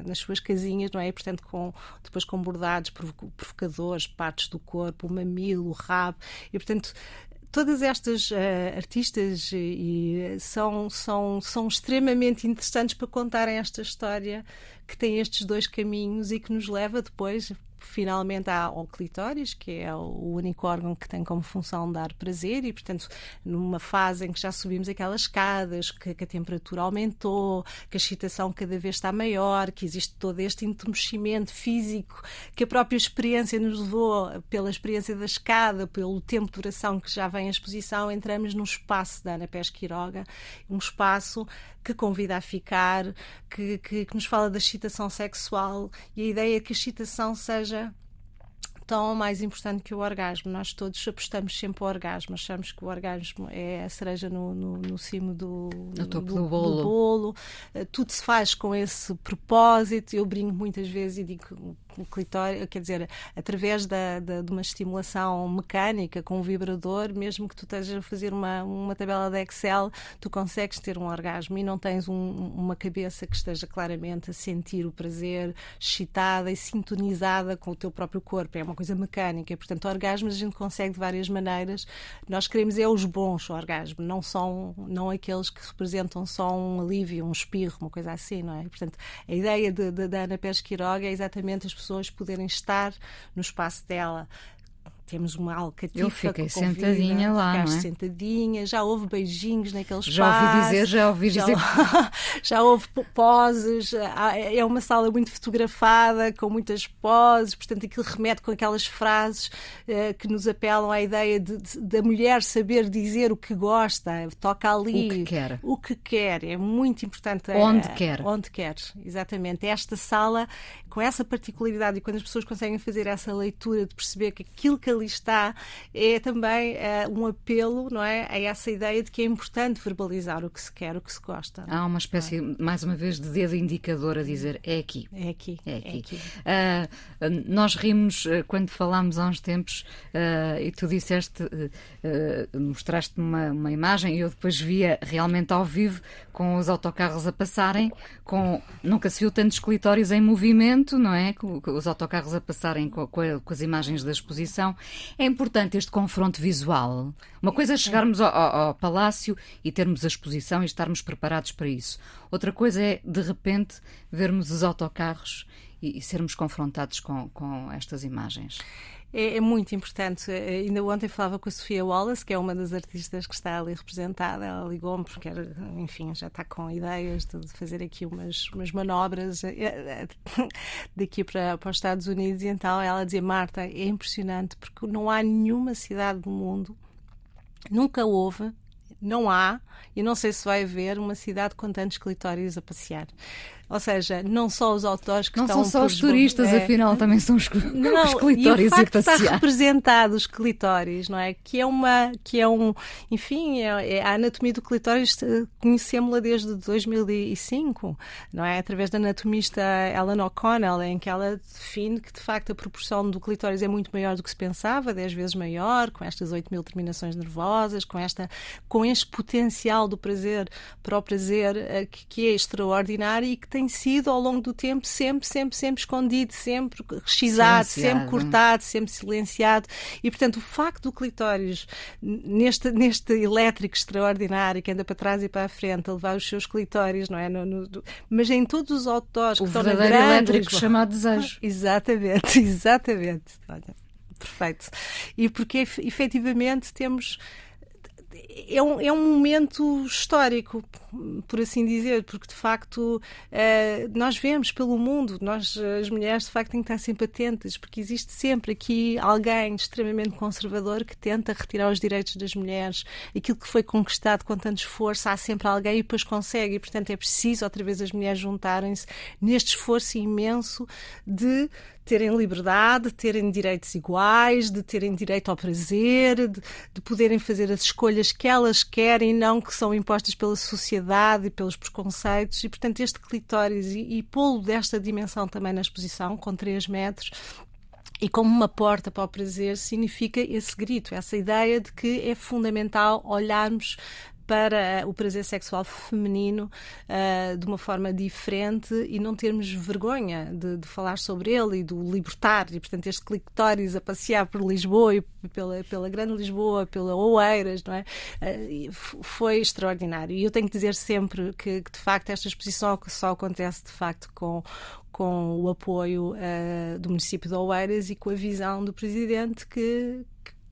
nas suas casinhas, não é? E, portanto, com, depois com bordados provocadores, partes do corpo, o mamilo, o rabo, e portanto todas estas uh, artistas e, são, são, são extremamente interessantes para contarem esta história que tem estes dois caminhos e que nos leva depois finalmente há o clitóris, que é o único órgão que tem como função dar prazer, e portanto, numa fase em que já subimos aquelas escadas, que, que a temperatura aumentou, que a excitação cada vez está maior, que existe todo este entumecimento físico, que a própria experiência nos levou, pela experiência da escada, pelo tempo de duração que já vem a exposição, entramos num espaço da Ana Pés Quiroga, um espaço que convida a ficar, que, que, que nos fala da excitação sexual e a ideia é que a excitação seja tão mais importante que o orgasmo. Nós todos apostamos sempre ao orgasmo, achamos que o orgasmo é a cereja no, no, no cimo do, no do, do bolo. do bolo. Uh, tudo se faz com esse propósito. Eu brinco muitas vezes e digo clitóris, quer dizer, através da, da, de uma estimulação mecânica com um vibrador, mesmo que tu estejas a fazer uma, uma tabela de Excel, tu consegues ter um orgasmo e não tens um, uma cabeça que esteja claramente a sentir o prazer, excitada e sintonizada com o teu próprio corpo. É uma coisa mecânica. Portanto, orgasmos a gente consegue de várias maneiras. Nós queremos é os bons orgasmos, não são não aqueles que representam só um alívio, um espirro, uma coisa assim, não é? Portanto, a ideia da Ana Pérez Quiroga é exatamente as pessoas poderem estar no espaço dela temos uma alcatifa Eu fiquei sentadinha lá, não é? sentadinha, já houve beijinhos naqueles Já ouvi dizer, já ouvi já, dizer. já houve poses, é uma sala muito fotografada, com muitas poses, portanto aquilo remete com aquelas frases uh, que nos apelam à ideia de, de, da mulher saber dizer o que gosta, toca ali. O que quer. O que quer, é muito importante. Onde é, quer. Onde quer, exatamente. Esta sala, com essa particularidade, e quando as pessoas conseguem fazer essa leitura de perceber que aquilo que ali está é também uh, um apelo não é, a essa ideia de que é importante verbalizar o que se quer, o que se gosta. Há uma espécie, é? mais uma vez, de dedo indicador a dizer é aqui. É aqui. É aqui. É aqui. Uh, nós rimos quando falámos há uns tempos uh, e tu disseste, mostraste-me uma, uma imagem e eu depois via realmente ao vivo com os autocarros a passarem, com nunca se viu tantos clitórios em movimento, não é? Com, com os autocarros a passarem com, com, com as imagens da exposição é importante este confronto visual. Uma coisa é chegarmos ao, ao, palácio e termos a exposição e estarmos preparados para isso. Outra coisa é, de repente, vermos os autocarros e, e sermos confrontados com, com estas imagens é, é, muito importante. Eh, ainda ontem falava com a Sofia Wallace, que é uma das artistas que está ali representada. Ela ligou-me porque, era, enfim, já está com ideias de fazer aqui umas, umas manobras eh, daqui para, para os Estados Unidos. E então ela dizia: Marta, é impressionante porque não há nenhuma cidade do mundo, nunca houve, não há, e não sei se vai haver, uma cidade com tantos clitórios a passear. Ou seja, não só os autores que não estão. Não são só os turistas, é... afinal, também são os, não, os clitóris e o facto a passear. Está representado os clitóris, não é? Que é uma. Que é um. Enfim, é, é a anatomia do clitóris conhecemos-la desde 2005, não é? Através da anatomista Ellen O'Connell, em que ela define que, de facto, a proporção do clitóris é muito maior do que se pensava, 10 vezes maior, com estas 8 mil terminações nervosas, com, esta, com este potencial do prazer para o prazer eh, que, que é extraordinário e que tem sido ao longo do tempo sempre, sempre, sempre escondido, sempre rexizado, sempre cortado, sempre silenciado. E, portanto, o facto do clitóris, neste, neste elétrico extraordinário que anda para trás e para a frente, a levar os seus clitóris, não é? No, no, mas em todos os autores o que estão na grande elétrico chamado desejo. Exatamente, exatamente. Olha, perfeito. E porque efetivamente temos é um, é um momento histórico, por assim dizer, porque de facto uh, nós vemos pelo mundo, nós, as mulheres, de facto, têm que estar sempre atentas, porque existe sempre aqui alguém extremamente conservador que tenta retirar os direitos das mulheres, aquilo que foi conquistado com tanto esforço, há sempre alguém e depois consegue, e portanto é preciso outra vez as mulheres juntarem-se neste esforço imenso de terem liberdade, de terem direitos iguais, de terem direito ao prazer, de, de, poderem fazer as escolhas que elas querem não que são impostas pela sociedade e pelos preconceitos. E, portanto, este clitóris e, e pô-lo desta dimensão também na exposição, com 3 metros, e como uma porta para o prazer significa esse grito, essa ideia de que é fundamental olharmos para o prazer sexual feminino uh, de uma forma diferente e não termos vergonha de, de, falar sobre ele e do libertar. E, portanto, este clitóris a passear por Lisboa e pela, pela Grande Lisboa, pela Oeiras, não é? Uh, foi extraordinário. E eu tenho que dizer sempre que, que, de facto, esta exposição só acontece, de facto, com, com o apoio uh, do município de Oeiras e com a visão do presidente que,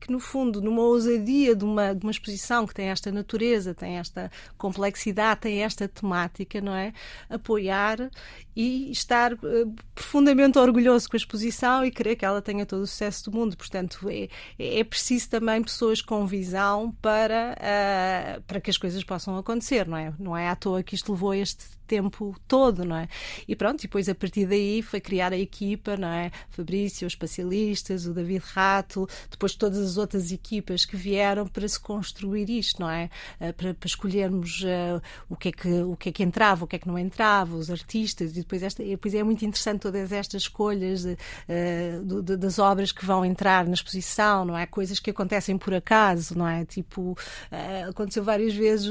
que, no fundo, numa ousadia de uma, de uma exposição que tem esta natureza, tem esta complexidade, tem esta temática, não é? Apoiar e estar uh, profundamente orgulhoso com a exposição e querer que ela tenha todo o sucesso do mundo. Portanto, é, é preciso também pessoas com visão para, uh, para que as coisas possam acontecer, não é? Não é à toa que isto levou este tempo todo, não é? E pronto, e depois a partir daí foi criar a equipa, não é? Fabrício, os espacialistas, o David Rato, depois todas as outras equipas que vieram para se construir isto, não é? Uh, para, para, escolhermos uh, o, que é que, o que é que entrava, o que é que não entrava, os artistas, e depois, esta, e depois é muito interessante todas estas escolhas de, uh, de, das obras que vão entrar na exposição, não é? Coisas que acontecem por acaso, não é? Tipo, aconteceu várias vezes,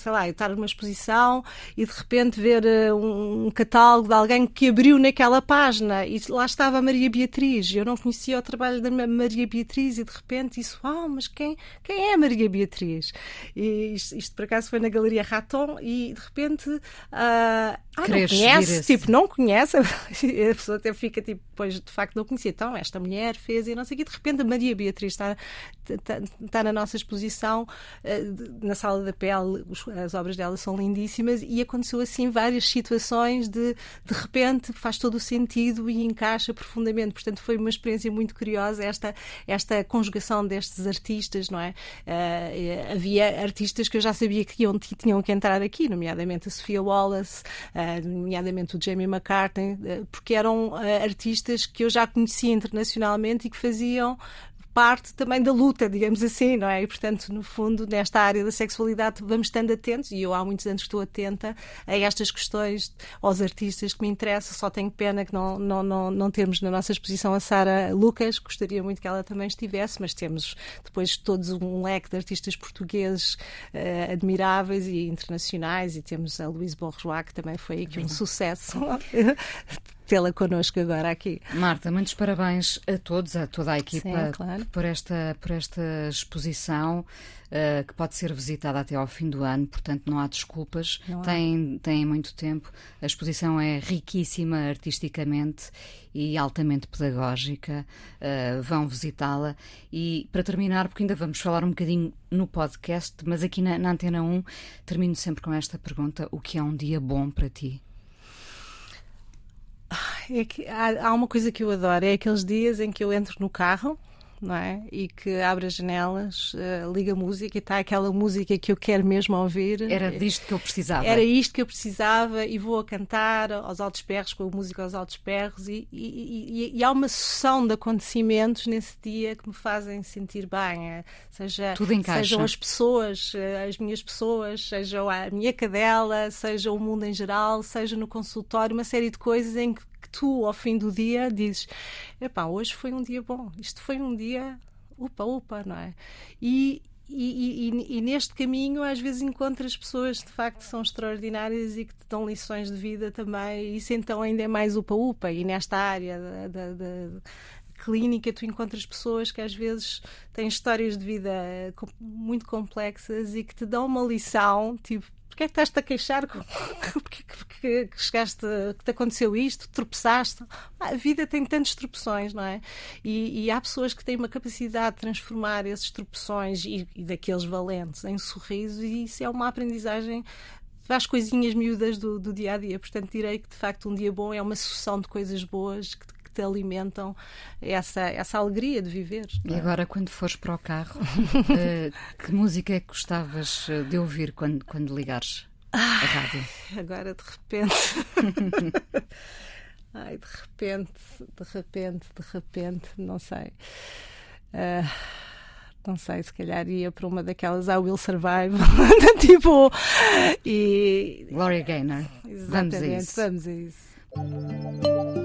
sei lá, eu estar numa exposição e de repente ver um, um catálogo de alguém que abriu naquela página e lá estava a Maria Beatriz. Eu não conhecia o trabalho da Maria Beatriz e de repente isso, oh, mas quem, quem é a Maria Beatriz? E isto, isto por acaso foi na Galeria Raton e de repente uh, ah, não conhece, tipo, não conhece, a pessoa até fica tipo, pois de facto não conhecia. Então, esta mulher fez e não sei o que, de repente a Maria Beatriz está, está, está na nossa exposição uh, na Sala da Pele, as obras dela são lindíssimas e aconteceu assim várias situações de de repente faz todo o sentido e encaixa profundamente. Portanto, foi uma experiência muito curiosa esta, esta conjugação destes artistas, não é? Uh, havia artistas que eu já sabia que iam, tinham que entrar aqui, nomeadamente a Sofia Wallace, uh, nomeadamente o Jamie McCartney, uh, porque eram artistas que eu já conhecia internacionalmente e que faziam parte também da luta, digamos assim, não é? E, portanto, no fundo, nesta área da sexualidade, vamos estando atentos, e eu há muitos anos estou atenta a estas questões, aos artistas que me interessam. Só tenho pena que não, não, não, não temos na nossa exposição a Sara Lucas, gostaria muito que ela também estivesse, mas temos depois todos um leque de artistas portugueses uh, admiráveis e internacionais, e temos a Luís Bourgeois, que também foi aqui um sucesso tê-la connosco agora aqui. Marta, muitos parabéns a todos, a toda a equipa, Sim, claro. por, esta, por esta exposição uh, que pode ser visitada até ao fim do ano, portanto não há desculpas, não tem, tem muito tempo. A exposição é riquíssima artisticamente e altamente pedagógica. Uh, vão visitá-la. E para terminar, porque ainda vamos falar um bocadinho no podcast, mas aqui na, na Antena 1 termino sempre com esta pergunta: o que é um dia bom para ti? É que há, há uma coisa que eu adoro, é aqueles dias em que eu entro no carro não é? E que abre as janelas, uh, liga música e está aquela música que eu quero mesmo ouvir. Era disto que eu precisava. Era isto que eu precisava e vou a cantar aos altos perros, com a música aos altos perros e, e, e, e há uma sucessão de acontecimentos nesse dia que me fazem sentir bem. É, seja. Sejam as pessoas, eh, as minhas pessoas, seja a minha cadela, seja o mundo em geral, seja no consultório, uma série de coisas em que tu, ao fim do dia, dizes: epá, hoje foi um dia bom, isto foi um dia upa, upa, não é? E, e, e, e, neste caminho, às vezes, encontras pessoas de facto que são extraordinárias e que te dão lições de vida também. E isso então ainda é mais upa-upa. E nesta área da, da, da, clínica, tu encontras pessoas que às vezes têm histórias de vida muito complexas e que te dão uma lição, tipo, Porquê é que estás-te a queixar? Porquê que, que, chegaste, que te aconteceu isto? Tropeçaste? A vida tem tantas tropeções, não é? E, e, há pessoas que têm uma capacidade de transformar esses tropeções e, e daqueles valentes em sorriso, e isso é uma aprendizagem faz coisinhas miúdas do, do, dia a dia. Portanto, direi que de facto um dia bom é uma sucessão de coisas boas que, te alimentam essa, essa alegria de viver. E é? agora, quando fores para o carro, uh, que música é que gostavas eh, de ouvir quando, quando ligares a rádio? Agora, de repente. Ai, de repente, de repente, de repente, não sei. Uh, não sei, se calhar ia para uma daquelas I Will Survive, tipo. E... Gloria Gaynor. Exatamente, vamos a isso. Vamos a isso.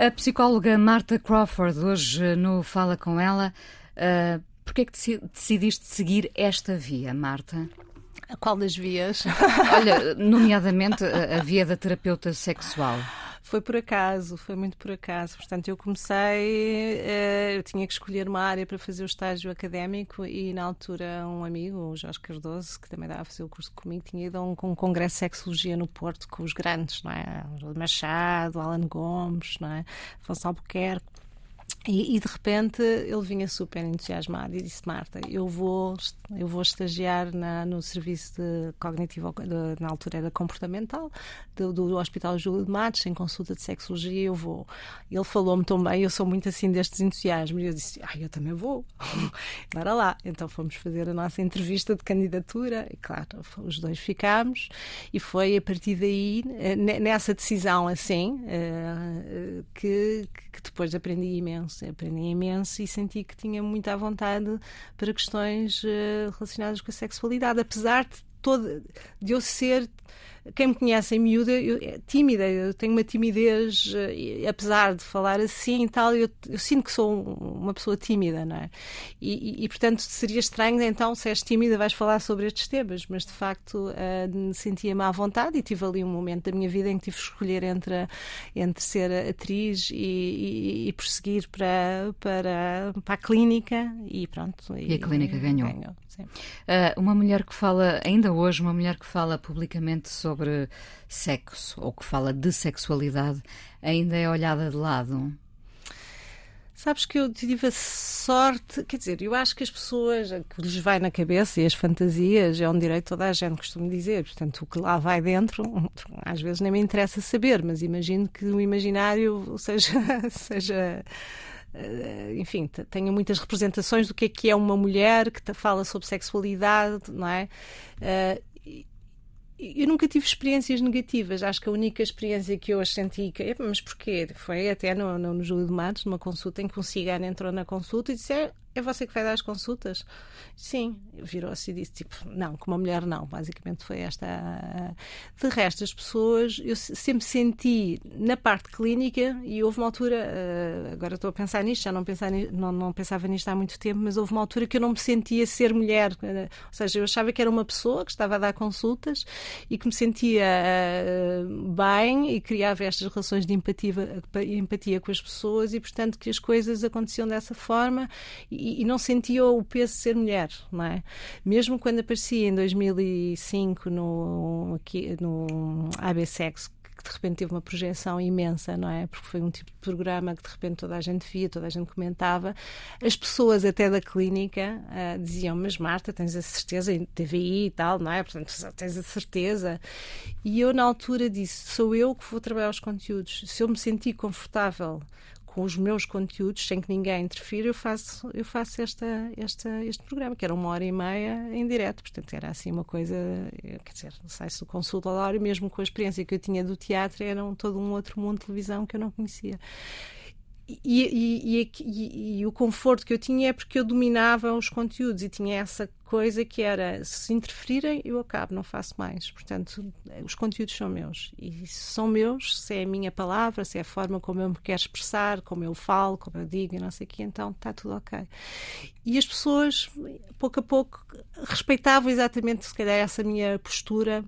A psicóloga Marta Crawford, hoje no Fala Com Ela, uh, porquê é que decidiste seguir esta via, Marta? A qual das vias? Olha, nomeadamente a, a via da terapeuta sexual. Foi por acaso, foi muito por acaso. Portanto, eu comecei, eh, eu tinha que escolher uma área para fazer o estágio académico e na altura um amigo, o Jorge Cardoso, que também estava a fazer o curso comigo, tinha ido a um, um congresso de sexologia no Porto com os grandes, não é? Machado, Alan Gomes, não é? Afonso Albuquerque. E, e, de repente ele vinha super entusiasmado e disse: Marta, eu vou, eu vou estagiar na, no serviço de cognitivo, de, na altura era comportamental, do, do Hospital Júlio de Matos, em consulta de sexologia. Eu vou. Ele falou-me tão bem, eu sou muito assim destes entusiasmos. E eu disse: Ah, eu também vou. Bora lá. Então fomos fazer a nossa entrevista de candidatura. E claro, os dois ficámos. E foi a partir daí, eh, nessa decisão assim, eh, que, que depois aprendi imenso imenso, aprendi imenso e senti que tinha muita vontade para questões uh, relacionadas com a sexualidade, apesar de, todo, de eu ser quem me conhece em miúda, eu, é tímida, eu tenho uma timidez, eh, apesar de falar assim e tal, eu, eu, sinto que sou uma pessoa tímida, não é? E, e, e, portanto seria estranho então, se és tímida, vais falar sobre estes temas, mas de facto uh, sentia-me à vontade e tive ali um momento da minha vida em que tive que escolher entre, entre ser atriz e, e prosseguir para, para, para a clínica e pronto. E, a clínica ganhou. ganhou uh, uma mulher que fala, ainda hoje, uma mulher que fala publicamente sobre sexo ou que fala de sexualidade ainda é olhada de lado? Sabes que eu tive a sorte, quer dizer, eu acho que as pessoas, que lhes vai na cabeça e as fantasias é um direito toda a gente, costumo dizer. Portanto, o que lá vai dentro, às vezes nem me interessa saber, mas imagino que o imaginário seja. seja enfim, tenha muitas representações do que é que é uma mulher que fala sobre sexualidade, não é? Eh, eu nunca tive experiências negativas. Acho que a única experiência que eu senti, que, mas porquê? Foi até no, no, no Júlio de Matos, numa consulta em que um cigano entrou na consulta e disse: é, você que vai dar as consultas? Sim, virou-se e disse: tipo, não, com uma mulher não. Basicamente foi esta. De resto, as pessoas, eu sempre senti na parte clínica, e houve uma altura, eh, agora estou a pensar nisto, já não, não, não pensava nisto há muito tempo, mas houve uma altura que eu não me sentia ser mulher. Ou seja, eu achava que era uma pessoa que estava a dar consultas e que me sentia eh, bem e criava estas relações de empatia, empatia com as pessoas e, portanto, que as coisas aconteciam dessa forma. E, não sentia o peso de ser mulher, não é? Mesmo quando apareci em 2005 no, aqui, no ABSEX, que de repente teve uma projeção imensa, não é? Porque foi um tipo de programa que de repente toda a gente via, toda a gente comentava. As pessoas até da clínica uh, diziam: Mas Marta, tens a certeza, em TVI e tal, não é? Portanto, tens a certeza. E eu, na altura, disse: Sou eu que vou trabalhar os conteúdos. Se eu me sentir confortável com os meus conteúdos, sem que ninguém interfira, eu faço, eu faço esta, esta, este programa, que era uma hora e meia em direto. Portanto, era assim uma coisa, quer dizer, sai-se do consultório, mesmo com a experiência que eu tinha do teatro, era um, todo um outro mundo de televisão que eu não conhecia. E, e, e, o conforto que eu tinha é porque eu dominava os conteúdos e tinha essa coisa que era se interferirem, eu acabo, não faço mais. Portanto, os conteúdos são meus. E são meus, se é a minha palavra, se é a forma como eu me quero expressar, como eu falo, como eu digo e não sei o quê, então está tudo ok. E as pessoas, pouco a pouco, respeitavam exatamente, se calhar, essa minha postura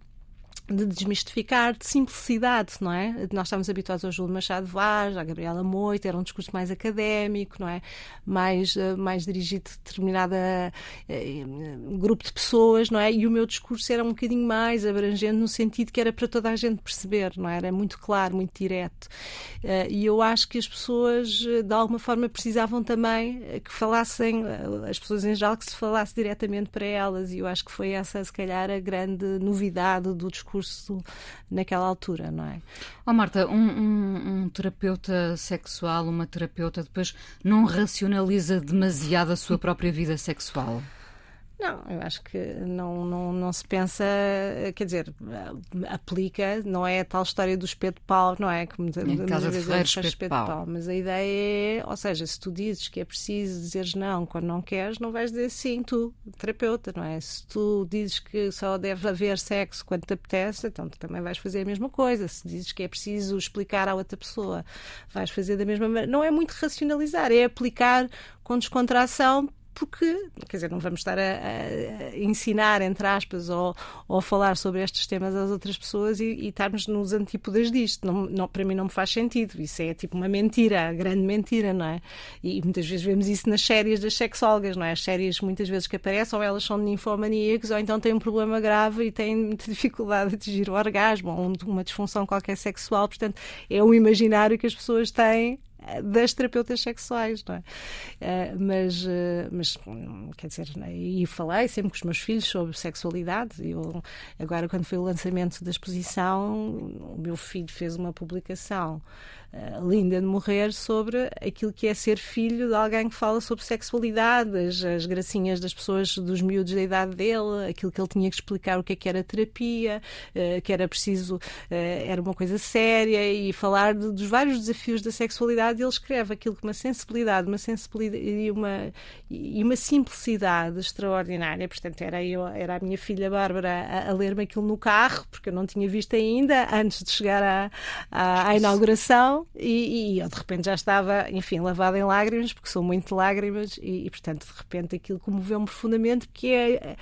de desmistificar, de simplicidade, não é? Nós estamos habituados ao Júlio Machado Vaz, à Gabriela Moita, era um discurso mais académico, não é? Mais, eh, mais dirigido a determinado uh, grupo de pessoas, não é? E o meu discurso era um bocadinho mais abrangente no sentido que era para toda a gente perceber, não é? Era muito claro, muito direto. Uh, e eu acho que as pessoas, de alguma forma, precisavam também que falassem, as pessoas em geral, que se falasse diretamente para elas. E eu acho que foi essa, se calhar, a grande novidade do discurso discurso naquela altura, não é? Oh, Marta, um, um, um terapeuta sexual, uma terapeuta, depois não racionaliza demasiado a sua própria vida sexual? Não, eu acho que não, não, não se pensa, quer dizer, aplica, não é a tal história do espeto de pau, não é? Como em casa de Ferreira, espeto, espeto de pau. pau. Mas a ideia é, ou seja, se tu dizes que é preciso dizeres não quando não queres, não vais dizer sim, tu, terapeuta, não é? Se tu dizes que só deve haver sexo quando te apetece, então tu também vais fazer a mesma coisa. Se dizes que é preciso explicar à outra pessoa, vais fazer da mesma maneira. Não é muito racionalizar, é aplicar com descontração porque, quer dizer, não vamos estar a, a ensinar, entre aspas, ou, ou, falar sobre estes temas às outras pessoas e, e estarmos nos antípodas disto. Não, não, para mim não me faz sentido. Isso é tipo uma mentira, a grande mentira, não é? E muitas vezes vemos isso nas séries das sexólogas, não é? As séries muitas vezes que aparecem, ou elas são ninfomaníacos, ou então têm um problema grave e têm muita dificuldade de atingir o orgasmo, ou uma disfunção qualquer sexual. Portanto, é o imaginário que as pessoas têm das terapeutas sexuais, não é? Uh, mas, uh, mas, quer dizer, né, e falei sempre com os meus filhos sobre sexualidade. Eu, agora, quando foi o lançamento da exposição, o meu filho fez uma publicação uh, linda de morrer sobre aquilo que é ser filho de alguém que fala sobre sexualidade, as, as gracinhas das pessoas, dos miúdos da idade dele, aquilo que ele tinha que explicar o que é que era terapia, uh, que era preciso, uh, era uma coisa séria e falar de, dos vários desafios da sexualidade. Ele escreve aquilo com uma sensibilidade, uma sensibilidade e uma, e uma simplicidade extraordinária. Portanto, era, eu, era a minha filha Bárbara a, a ler-me aquilo no carro, porque eu não tinha visto ainda, antes de chegar à, à, à inauguração e, e, eu de repente já estava, enfim, lavada em lágrimas, porque sou muito lágrimas e, e portanto, de repente aquilo comoveu-me profundamente, porque é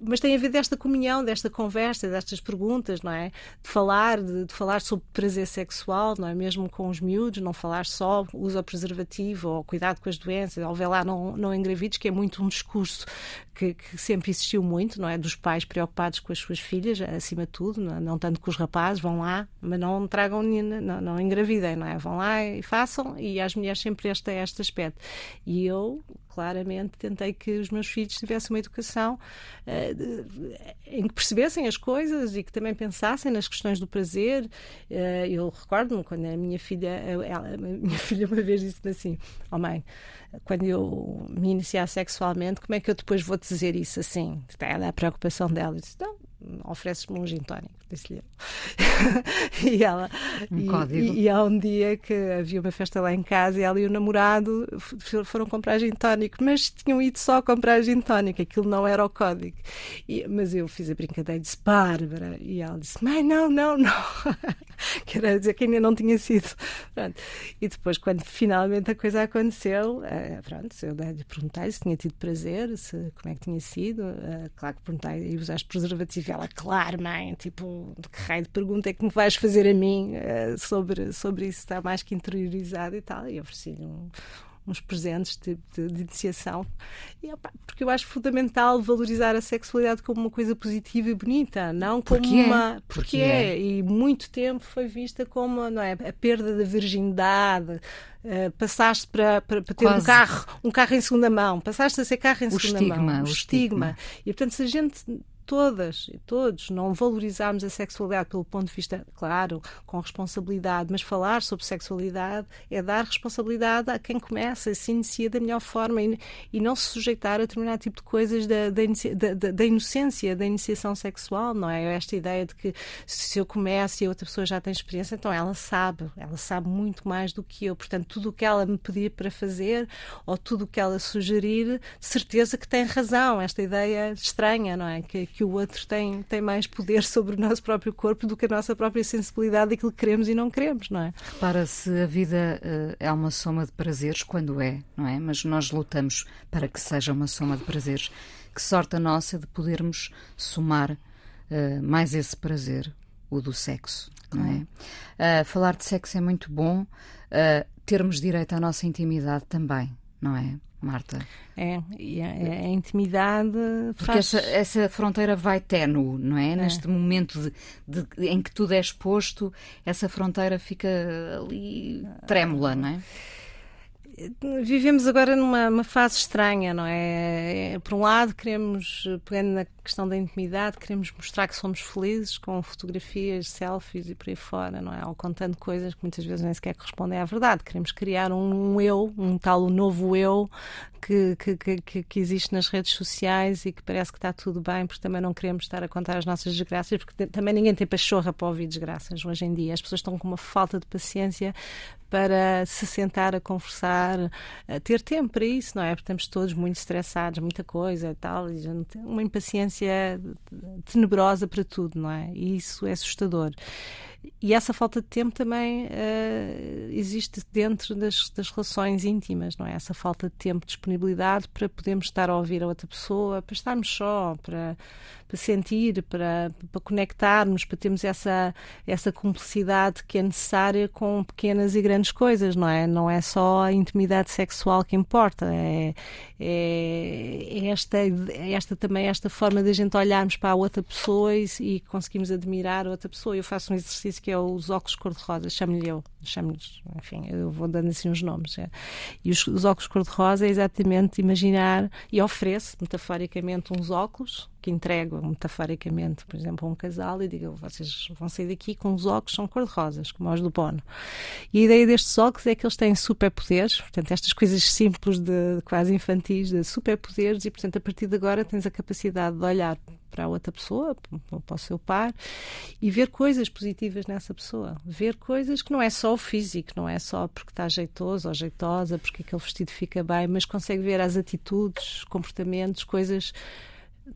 mas tem a ver desta comunhão, desta conversa, destas perguntas, não é? De falar, de, de, falar sobre prazer sexual, não é? Mesmo com os miúdos, não falar só uso preservativo ou cuidado com as doenças, ou vê lá não, não engravidos, que é muito um discurso que, que, sempre existiu muito, não é? Dos pais preocupados com as suas filhas, acima de tudo, não, não tanto com os rapazes, vão lá, mas não tragam, não, não engravidem, não é? Vão lá e façam, e às mulheres sempre este, este aspecto. E eu, claramente tentei que os meus filhos tivessem uma educação uh, em que percebessem as coisas e que também pensassem nas questões do prazer. Uh, eu recordo-me quando a minha filha, ela, a minha filha uma vez disse-me assim: Oh mãe, quando eu me iniciar sexualmente, como é que eu depois vou dizer isso assim? Era a preocupação dela. Eu disse: Não, ofereces-me um gin tónico, disse-lhe eu. e ela. Um e, código. E, e, há um dia que havia uma festa lá em casa e ela e o namorado foram comprar gin tónico, mas tinham ido só comprar gin tónico, aquilo não era o código. E, mas eu fiz a brincadeira e disse: Bárbara. E ela disse: Mãe, não, não, não. Quer dizer que ainda não tinha sido. Pronto. E depois, quando finalmente a coisa aconteceu, uh, pronto, eu lhe perguntei se tinha tido prazer, se, como é que tinha sido. Uh, claro que perguntei, e usaste preservativo? Ela, claro, mãe, tipo, que raio de pergunta é que me vais fazer a mim uh, sobre, sobre isso? Está mais que interiorizado e tal. E ofereci-lhe um, uns presentes de, de, de iniciação. E, opa, porque eu acho fundamental valorizar a sexualidade como uma coisa positiva e bonita, não como porque é. uma. É. Porque, porque é. é. E muito tempo foi vista como não é, a perda da virgindade. Uh, passaste para, para, para ter Quase. um carro, um carro em segunda mão, passaste a ser carro em o segunda estigma, mão. O, o estigma. estigma. E portanto, se a gente todas e todos não valorizarmos a sexualidade pelo ponto de vista, claro, com responsabilidade, mas falar sobre sexualidade é dar responsabilidade a quem começa, se inicia da melhor forma e, e não se sujeitar a determinado tipo de coisas da, da, da, da, inocência, da iniciação sexual, não é? Esta ideia de que se eu começo e a outra pessoa já tem experiência, então ela sabe, ela sabe muito mais do que eu. Portanto, tudo o que ela me pedir para fazer ou tudo o que ela sugerir, certeza que tem razão. Esta ideia estranha, não é? Que, que o outro tem, tem mais poder sobre o nosso próprio corpo do que a nossa própria sensibilidade daquilo que queremos e não queremos, não é? Repara, se a vida uh, é uma soma de prazeres, quando é, não é? Mas nós lutamos para que seja uma soma de prazeres. Que sorte a nossa de podermos somar uh, mais esse prazer, o do sexo, não é? Uh, falar de sexo é muito bom, termos direito à nossa intimidade também, não é? Marta. É, e a, a intimidade. Porque faz... essa, essa fronteira vai ténue, não é? é. Neste momento de, de, em que tudo é exposto, essa fronteira fica ali trêmula, não é? Vivemos agora numa fase estranha, não é? Por um lado, queremos, pegando na questão da intimidade, queremos mostrar que somos felizes com fotografias, selfies e por aí fora, não é? Ou contando coisas que muitas vezes nem sequer correspondem à verdade. Queremos criar um eu, um tal novo eu que, que, que, que, existe nas redes sociais e que parece que está tudo bem, porque também não queremos estar a contar as nossas desgraças, porque também ninguém tem pachorra para ouvir desgraças hoje em dia. As pessoas estão com uma falta de paciência para se sentar a conversar, a ter tempo para isso, não é? Porque estamos todos muito estressados, muita coisa e tal, e uma impaciência tenebrosa para tudo, não é? E isso é assustador. E essa falta de tempo também uh, existe dentro das, das, relações íntimas, não é? Essa falta de tempo, disponibilidade para podermos estar a ouvir a outra pessoa, para estarmos só, para, para sentir, para, para conectarmos, para termos essa, essa cumplicidade que é necessária com pequenas e grandes coisas, não é? Não é só a intimidade sexual que importa, é, é, é esta, é esta também esta forma de a gente olharmos para a outra pessoa e, e conseguimos admirar a outra pessoa. Eu faço um exercício que é os óculos cor-de-rosa, chamo-lhe eu, chamo enfim, eu vou dando assim uns nomes. É. E os, os óculos cor-de-rosa é exatamente imaginar e oferece, metaforicamente, uns óculos que entrego metaforicamente, por exemplo, a um casal e digo, vocês vão sair daqui com os óculos são cor-de-rosas, como os do Bono. E a ideia destes óculos é que eles têm superpoderes, portanto, estas coisas simples, de quase infantis, de superpoderes, e, portanto, a partir de agora tens a capacidade de olhar para a outra pessoa, para o seu par, e ver coisas positivas nessa pessoa. Ver coisas que não é só o físico, não é só porque está jeitoso ou jeitosa, porque aquele vestido fica bem, mas consegue ver as atitudes, comportamentos, coisas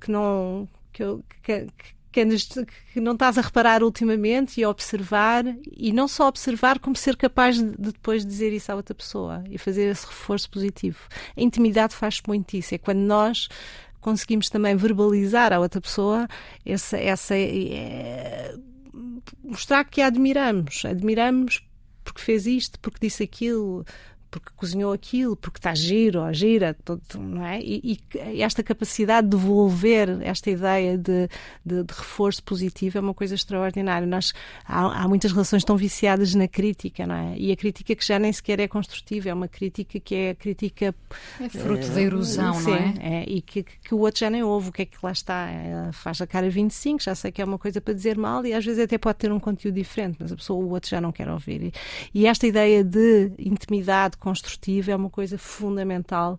que não que, que, que, que, não estás a reparar ultimamente e a observar e não só observar como ser capaz de, de, depois dizer isso à outra pessoa e fazer esse reforço positivo. A intimidade faz muito isso, é quando nós conseguimos também verbalizar à outra pessoa essa, essa é, mostrar que a admiramos, admiramos porque fez isto, porque disse aquilo, porque cozinhou aquilo, porque está giro ou gira, todo, não é? E, e, esta capacidade de devolver esta ideia de, de, de, reforço positivo é uma coisa extraordinária. Nós, há, há, muitas relações tão viciadas na crítica, não é? E a crítica que já nem sequer é construtiva, é uma crítica que é crítica... É fruto uh, da erosão, sim, não é? é e que, que, o outro já nem ouve o que é que lá está. É, faz a cara 25, já sei que é uma coisa para dizer mal e às vezes até pode ter um conteúdo diferente, mas a pessoa, o outro já não quer ouvir. E, e esta ideia de intimidade construtiva é uma coisa fundamental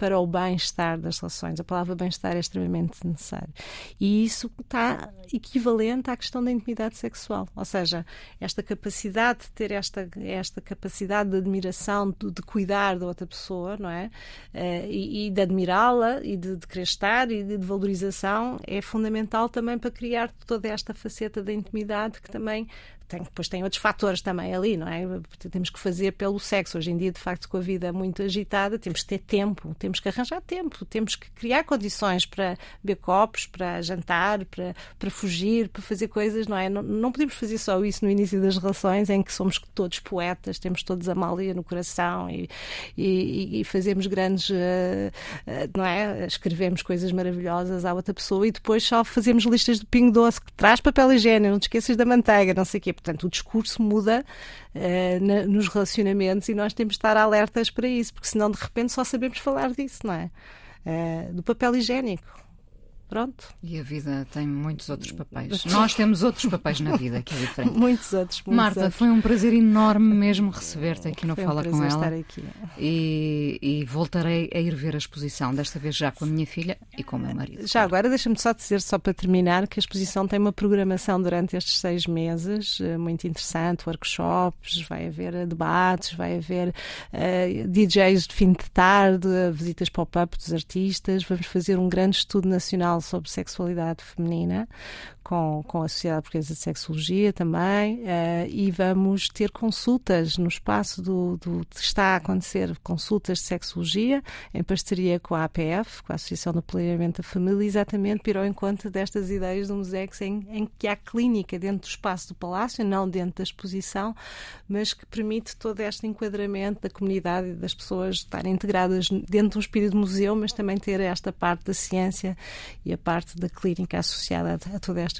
para o bem-estar das relações. A palavra bem-estar é extremamente necessário. E isso está equivalente à questão da intimidade sexual. Ou seja, esta capacidade de ter esta, esta capacidade de admiração, de, de cuidar da outra pessoa, não é? Uh, e, e, de admirá-la e de, de querer estar e de, de valorização é fundamental também para criar toda esta faceta da intimidade que também tem, depois tem outros fatores também ali, não é? Temos que fazer pelo sexo. Hoje em dia, de facto, com a vida muito agitada, temos que ter tempo, temos que arranjar tempo, temos que criar condições para beber copos, para jantar, para, para fugir, para fazer coisas, não é? Não, não podemos fazer só isso no início das relações, em que somos todos poetas, temos todos a malia no coração e, e, e fazemos grandes, uh, uh, não é? Escrevemos coisas maravilhosas à outra pessoa e depois só fazemos listas de pingo doce que traz papel higiênico, não te esqueças da manteiga, não sei o quê Portanto, o discurso muda uh, na, nos relacionamentos e nós temos de estar alertas para isso, porque senão de repente só sabemos falar disso, não é? Uh, do papel higiênico. Pronto. E a vida tem muitos outros papéis. Nós temos outros papéis na vida, que é diferente. muitos outros. Muitos Marta, outros. foi um prazer enorme mesmo receber-te aqui no foi Fala um com ela. estar aqui. E, e, voltarei a ir ver a exposição, desta vez já com a minha filha e com o meu marido. Já agora, deixa-me só dizer, só para terminar, que a exposição tem uma programação durante estes seis meses eh, muito interessante, workshops, vai haver eh, debates, vai haver uh, eh, DJs de fim de tarde, visitas pop-up dos artistas, vamos fazer um grande estudo nacional sobre sexualidade feminina com, com a Sociedade Portuguesa de Sexologia também, uh, e vamos ter consultas no espaço do, do, está a acontecer consultas de sexologia em parceria com a APF, com a Associação do Planeamento da Família, exatamente para o encontro destas ideias do MUSEX em, em que há clínica dentro do espaço do Palácio, não dentro da exposição, mas que permite todo este enquadramento da comunidade e das pessoas estarem integradas dentro de um espírito de museu, mas também ter esta parte da ciência e a parte da clínica associada a toda esta